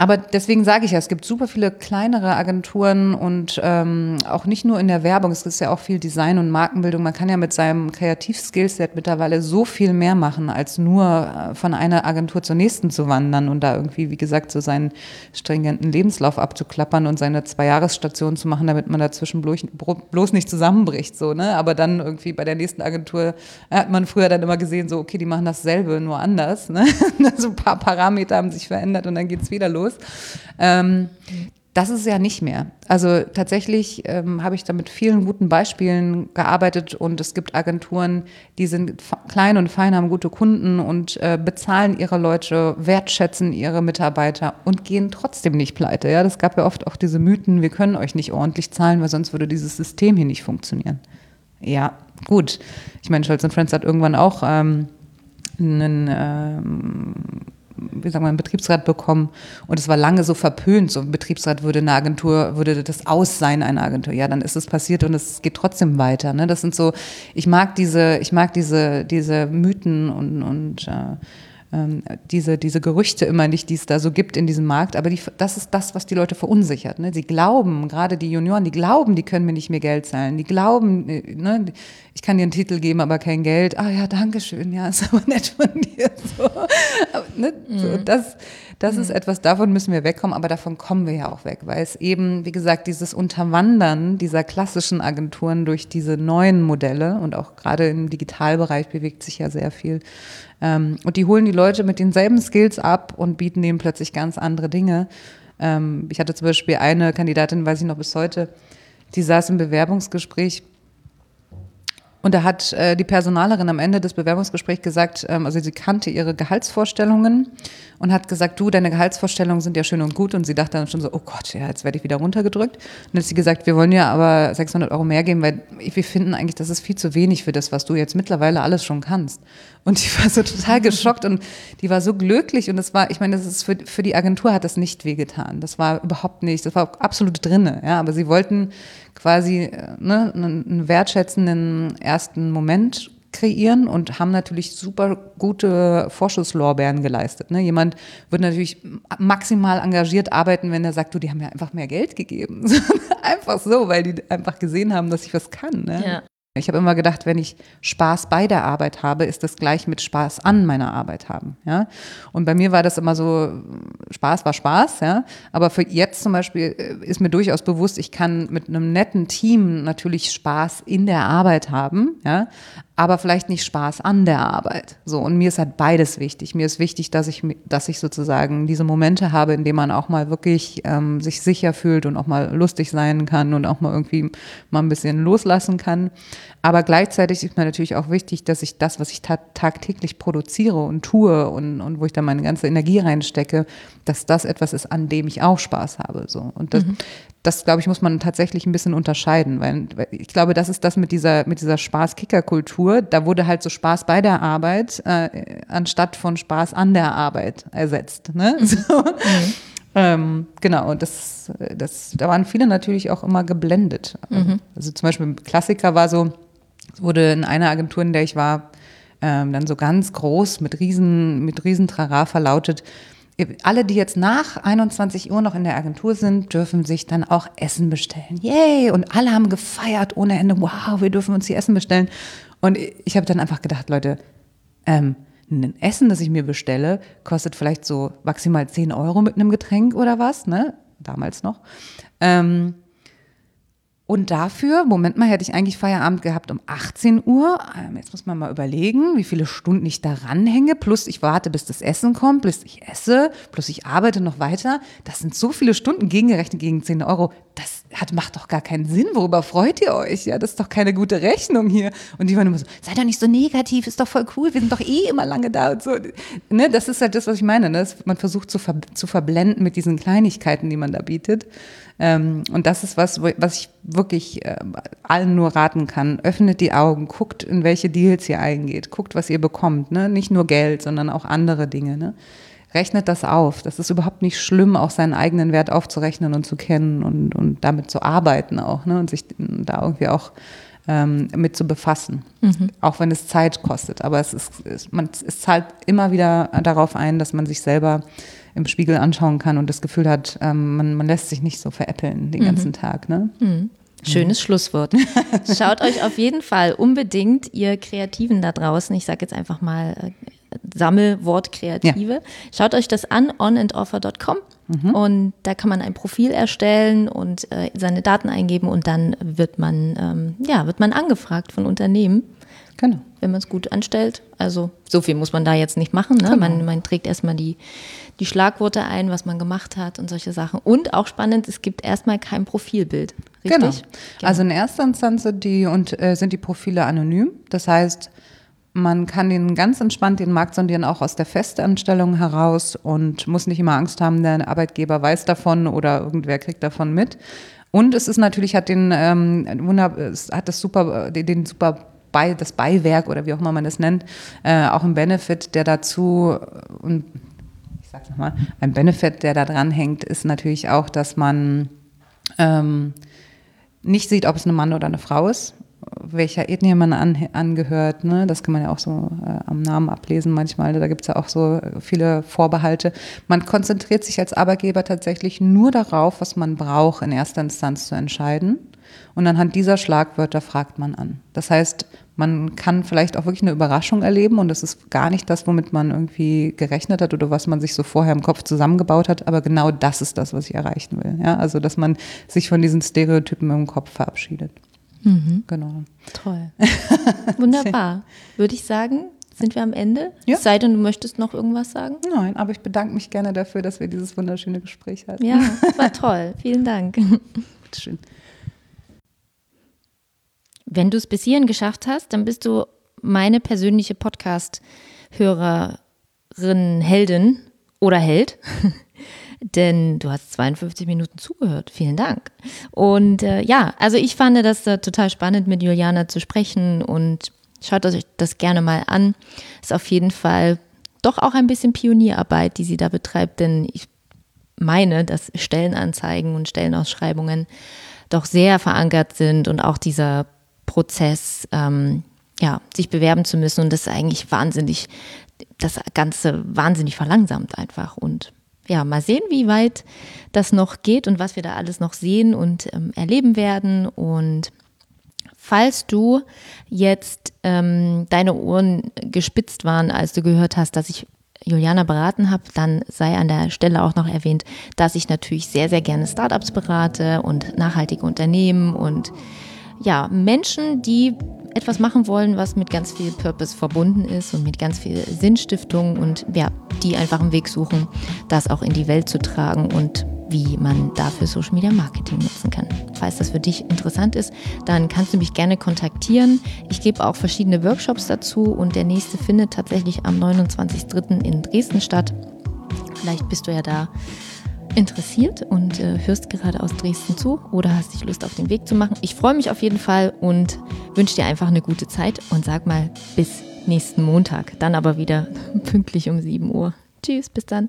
[SPEAKER 1] aber deswegen sage ich ja, es gibt super viele kleinere Agenturen und ähm, auch nicht nur in der Werbung, es ist ja auch viel Design und Markenbildung. Man kann ja mit seinem Kreativ-Skillset mittlerweile so viel mehr machen, als nur äh, von einer Agentur zur nächsten zu wandern und da irgendwie, wie gesagt, so seinen stringenten Lebenslauf abzuklappern und seine Zwei-Jahres-Station zu machen, damit man dazwischen bloß, nicht zusammenbricht. So, ne? Aber dann irgendwie bei der nächsten Agentur hat man früher dann immer gesehen, so, okay, die machen dasselbe, nur anders. Ne? (laughs) so ein paar Parameter haben sich verändert und dann geht's wieder los. Ähm, das ist ja nicht mehr. Also tatsächlich ähm, habe ich da mit vielen guten Beispielen gearbeitet und es gibt Agenturen, die sind klein und fein, haben gute Kunden und äh, bezahlen ihre Leute, wertschätzen ihre Mitarbeiter und gehen trotzdem nicht pleite. Ja, das gab ja oft auch diese Mythen, wir können euch nicht ordentlich zahlen, weil sonst würde dieses System hier nicht funktionieren. Ja, gut. Ich meine, Scholz Friends hat irgendwann auch ähm, einen ähm, wie sagen wir, einen Betriebsrat bekommen und es war lange so verpönt, so ein Betriebsrat würde eine Agentur, würde das Aussein einer Agentur. Ja, dann ist es passiert und es geht trotzdem weiter. Ne? Das sind so, ich mag diese, ich mag diese, diese Mythen und, und äh, ähm, diese, diese Gerüchte immer nicht, die es da so gibt in diesem Markt, aber die, das ist das, was die Leute verunsichert. Ne? Sie glauben, gerade die Junioren, die glauben, die können mir nicht mehr Geld zahlen. Die glauben, äh, ne, ich kann dir einen Titel geben, aber kein Geld. Ah ja, danke schön, ja, (laughs) ist aber nett von dir. So. Aber, ne, so, das das ist etwas, davon müssen wir wegkommen, aber davon kommen wir ja auch weg, weil es eben, wie gesagt, dieses Unterwandern dieser klassischen Agenturen durch diese neuen Modelle und auch gerade im Digitalbereich bewegt sich ja sehr viel. Ähm, und die holen die Leute mit denselben Skills ab und bieten denen plötzlich ganz andere Dinge. Ähm, ich hatte zum Beispiel eine Kandidatin, weiß ich noch bis heute, die saß im Bewerbungsgespräch und da hat äh, die Personalerin am Ende des Bewerbungsgesprächs gesagt, ähm, also sie kannte ihre Gehaltsvorstellungen und hat gesagt, du, deine Gehaltsvorstellungen sind ja schön und gut. Und sie dachte dann schon so, oh Gott, ja, jetzt werde ich wieder runtergedrückt. Und dann hat sie gesagt, wir wollen ja aber 600 Euro mehr geben, weil wir finden eigentlich, das ist viel zu wenig für das, was du jetzt mittlerweile alles schon kannst. Und die (laughs) war so total geschockt und die war so glücklich. Und das war, ich meine, das ist für, für die Agentur hat das nicht wehgetan. Das war überhaupt nicht, das war absolut drinne. Ja, aber sie wollten quasi äh, ne, einen wertschätzenden ersten Moment kreieren und haben natürlich super gute Vorschusslorbeeren geleistet. Ne? Jemand wird natürlich maximal engagiert arbeiten, wenn er sagt, du, die haben ja einfach mehr Geld gegeben. (laughs) einfach so, weil die einfach gesehen haben, dass ich was kann. Ne?
[SPEAKER 2] Ja.
[SPEAKER 1] Ich habe immer gedacht, wenn ich Spaß bei der Arbeit habe, ist das gleich mit Spaß an meiner Arbeit haben. Ja? Und bei mir war das immer so, Spaß war Spaß, ja. Aber für jetzt zum Beispiel äh, ist mir durchaus bewusst, ich kann mit einem netten Team natürlich Spaß in der Arbeit haben, ja, aber vielleicht nicht Spaß an der Arbeit. So, und mir ist halt beides wichtig. Mir ist wichtig, dass ich, dass ich sozusagen diese Momente habe, in denen man auch mal wirklich ähm, sich sicher fühlt und auch mal lustig sein kann und auch mal irgendwie mal ein bisschen loslassen kann. Aber gleichzeitig ist mir natürlich auch wichtig, dass ich das, was ich ta tagtäglich produziere und tue und, und wo ich da meine ganze Energie reinstecke, dass das etwas ist, an dem ich auch Spaß habe. So. Und das, das glaube ich, muss man tatsächlich ein bisschen unterscheiden, weil, weil ich glaube, das ist das mit dieser, mit dieser Spaß-Kicker-Kultur. Da wurde halt so Spaß bei der Arbeit äh, anstatt von Spaß an der Arbeit ersetzt. Ne? (laughs) So. Ähm, genau, das, das, da waren viele natürlich auch immer geblendet. Mhm. Also zum Beispiel Klassiker war so, wurde in einer Agentur, in der ich war, ähm, dann so ganz groß mit riesen, mit riesen Trara verlautet, alle, die jetzt nach 21 Uhr noch in der Agentur sind, dürfen sich dann auch Essen bestellen. Yay! Und alle haben gefeiert ohne Ende. Wow, wir dürfen uns hier Essen bestellen. Und ich habe dann einfach gedacht, Leute, ähm, ein Essen, das ich mir bestelle, kostet vielleicht so maximal 10 Euro mit einem Getränk oder was, ne? Damals noch. Ähm, und dafür, Moment mal, hätte ich eigentlich Feierabend gehabt um 18 Uhr. Ähm, jetzt muss man mal überlegen, wie viele Stunden ich da ranhänge. Plus ich warte, bis das Essen kommt, bis ich esse, plus ich arbeite noch weiter. Das sind so viele Stunden gegengerechnet gegen 10 Euro. Das hat, macht doch gar keinen Sinn. Worüber freut ihr euch? Ja, das ist doch keine gute Rechnung hier. Und die waren immer so, sei doch nicht so negativ, ist doch voll cool. Wir sind doch eh immer lange da und so. Ne, das ist halt das, was ich meine. Ne? Man versucht zu, ver zu verblenden mit diesen Kleinigkeiten, die man da bietet. Ähm, und das ist was, was ich wirklich äh, allen nur raten kann. Öffnet die Augen, guckt, in welche Deals ihr eingeht, guckt, was ihr bekommt. Ne? Nicht nur Geld, sondern auch andere Dinge. Ne? Rechnet das auf. Das ist überhaupt nicht schlimm, auch seinen eigenen Wert aufzurechnen und zu kennen und, und damit zu arbeiten auch ne? und sich da irgendwie auch ähm, mit zu befassen. Mhm. Auch wenn es Zeit kostet. Aber es, ist, es, man, es zahlt immer wieder darauf ein, dass man sich selber im Spiegel anschauen kann und das Gefühl hat, ähm, man, man lässt sich nicht so veräppeln den mhm. ganzen Tag. Ne?
[SPEAKER 2] Mhm. Schönes mhm. Schlusswort. (laughs) Schaut euch auf jeden Fall unbedingt, ihr Kreativen da draußen, ich sage jetzt einfach mal äh, Sammelwort Kreative, ja. schaut euch das an, onandoffer.com mhm. und da kann man ein Profil erstellen und äh, seine Daten eingeben und dann wird man, ähm, ja, wird man angefragt von Unternehmen. Genau. Wenn man es gut anstellt. Also so viel muss man da jetzt nicht machen. Ne? Genau. Man, man trägt erstmal die, die Schlagworte ein, was man gemacht hat und solche Sachen. Und auch spannend, es gibt erstmal kein Profilbild.
[SPEAKER 1] Richtig? Genau. genau. Also in erster Instanz sind die, und, äh, sind die Profile anonym. Das heißt, man kann den ganz entspannt den Markt sondieren, auch aus der Festanstellung heraus und muss nicht immer Angst haben, der Arbeitgeber weiß davon oder irgendwer kriegt davon mit. Und es ist natürlich, hat den ähm, Wunder, es hat das super, den super bei, das Beiwerk oder wie auch immer man das nennt, äh, auch ein Benefit, der dazu und sag's nochmal, ein Benefit, der da dran hängt, ist natürlich auch, dass man ähm, nicht sieht, ob es ein Mann oder eine Frau ist, welcher Ethnie man an, angehört. Ne? Das kann man ja auch so äh, am Namen ablesen manchmal. Da gibt es ja auch so viele Vorbehalte. Man konzentriert sich als Arbeitgeber tatsächlich nur darauf, was man braucht, in erster Instanz zu entscheiden. Und anhand dieser Schlagwörter fragt man an. Das heißt, man kann vielleicht auch wirklich eine Überraschung erleben und das ist gar nicht das, womit man irgendwie gerechnet hat oder was man sich so vorher im Kopf zusammengebaut hat, aber genau das ist das, was ich erreichen will. Ja? Also, dass man sich von diesen Stereotypen im Kopf verabschiedet.
[SPEAKER 2] Mhm. Genau. Toll. (laughs) Wunderbar. Würde ich sagen, sind wir am Ende? Ja. Es sei denn, du möchtest noch irgendwas sagen?
[SPEAKER 1] Nein, aber ich bedanke mich gerne dafür, dass wir dieses wunderschöne Gespräch hatten.
[SPEAKER 2] Ja, war toll. (laughs) Vielen Dank. Schön. Wenn du es bis hierhin geschafft hast, dann bist du meine persönliche Podcast-Hörerin, Heldin oder Held. (laughs) Denn du hast 52 Minuten zugehört. Vielen Dank. Und äh, ja, also ich fand das äh, total spannend, mit Juliana zu sprechen und schaut euch das gerne mal an. Ist auf jeden Fall doch auch ein bisschen Pionierarbeit, die sie da betreibt, denn ich meine, dass Stellenanzeigen und Stellenausschreibungen doch sehr verankert sind und auch dieser Prozess, ähm, ja, sich bewerben zu müssen und das eigentlich wahnsinnig, das Ganze wahnsinnig verlangsamt einfach und ja, mal sehen, wie weit das noch geht und was wir da alles noch sehen und ähm, erleben werden. Und falls du jetzt ähm, deine Ohren gespitzt waren, als du gehört hast, dass ich Juliana beraten habe, dann sei an der Stelle auch noch erwähnt, dass ich natürlich sehr, sehr gerne Startups berate und nachhaltige Unternehmen und ja, Menschen, die etwas machen wollen, was mit ganz viel Purpose verbunden ist und mit ganz viel Sinnstiftung und ja, die einfach einen Weg suchen, das auch in die Welt zu tragen und wie man dafür Social Media Marketing nutzen kann. Falls das für dich interessant ist, dann kannst du mich gerne kontaktieren. Ich gebe auch verschiedene Workshops dazu und der nächste findet tatsächlich am 29.03. in Dresden statt. Vielleicht bist du ja da interessiert und äh, hörst gerade aus Dresden zu oder hast dich Lust auf den Weg zu machen. Ich freue mich auf jeden Fall und wünsche dir einfach eine gute Zeit und sag mal bis nächsten Montag. Dann aber wieder (laughs) pünktlich um 7 Uhr. Tschüss, bis dann.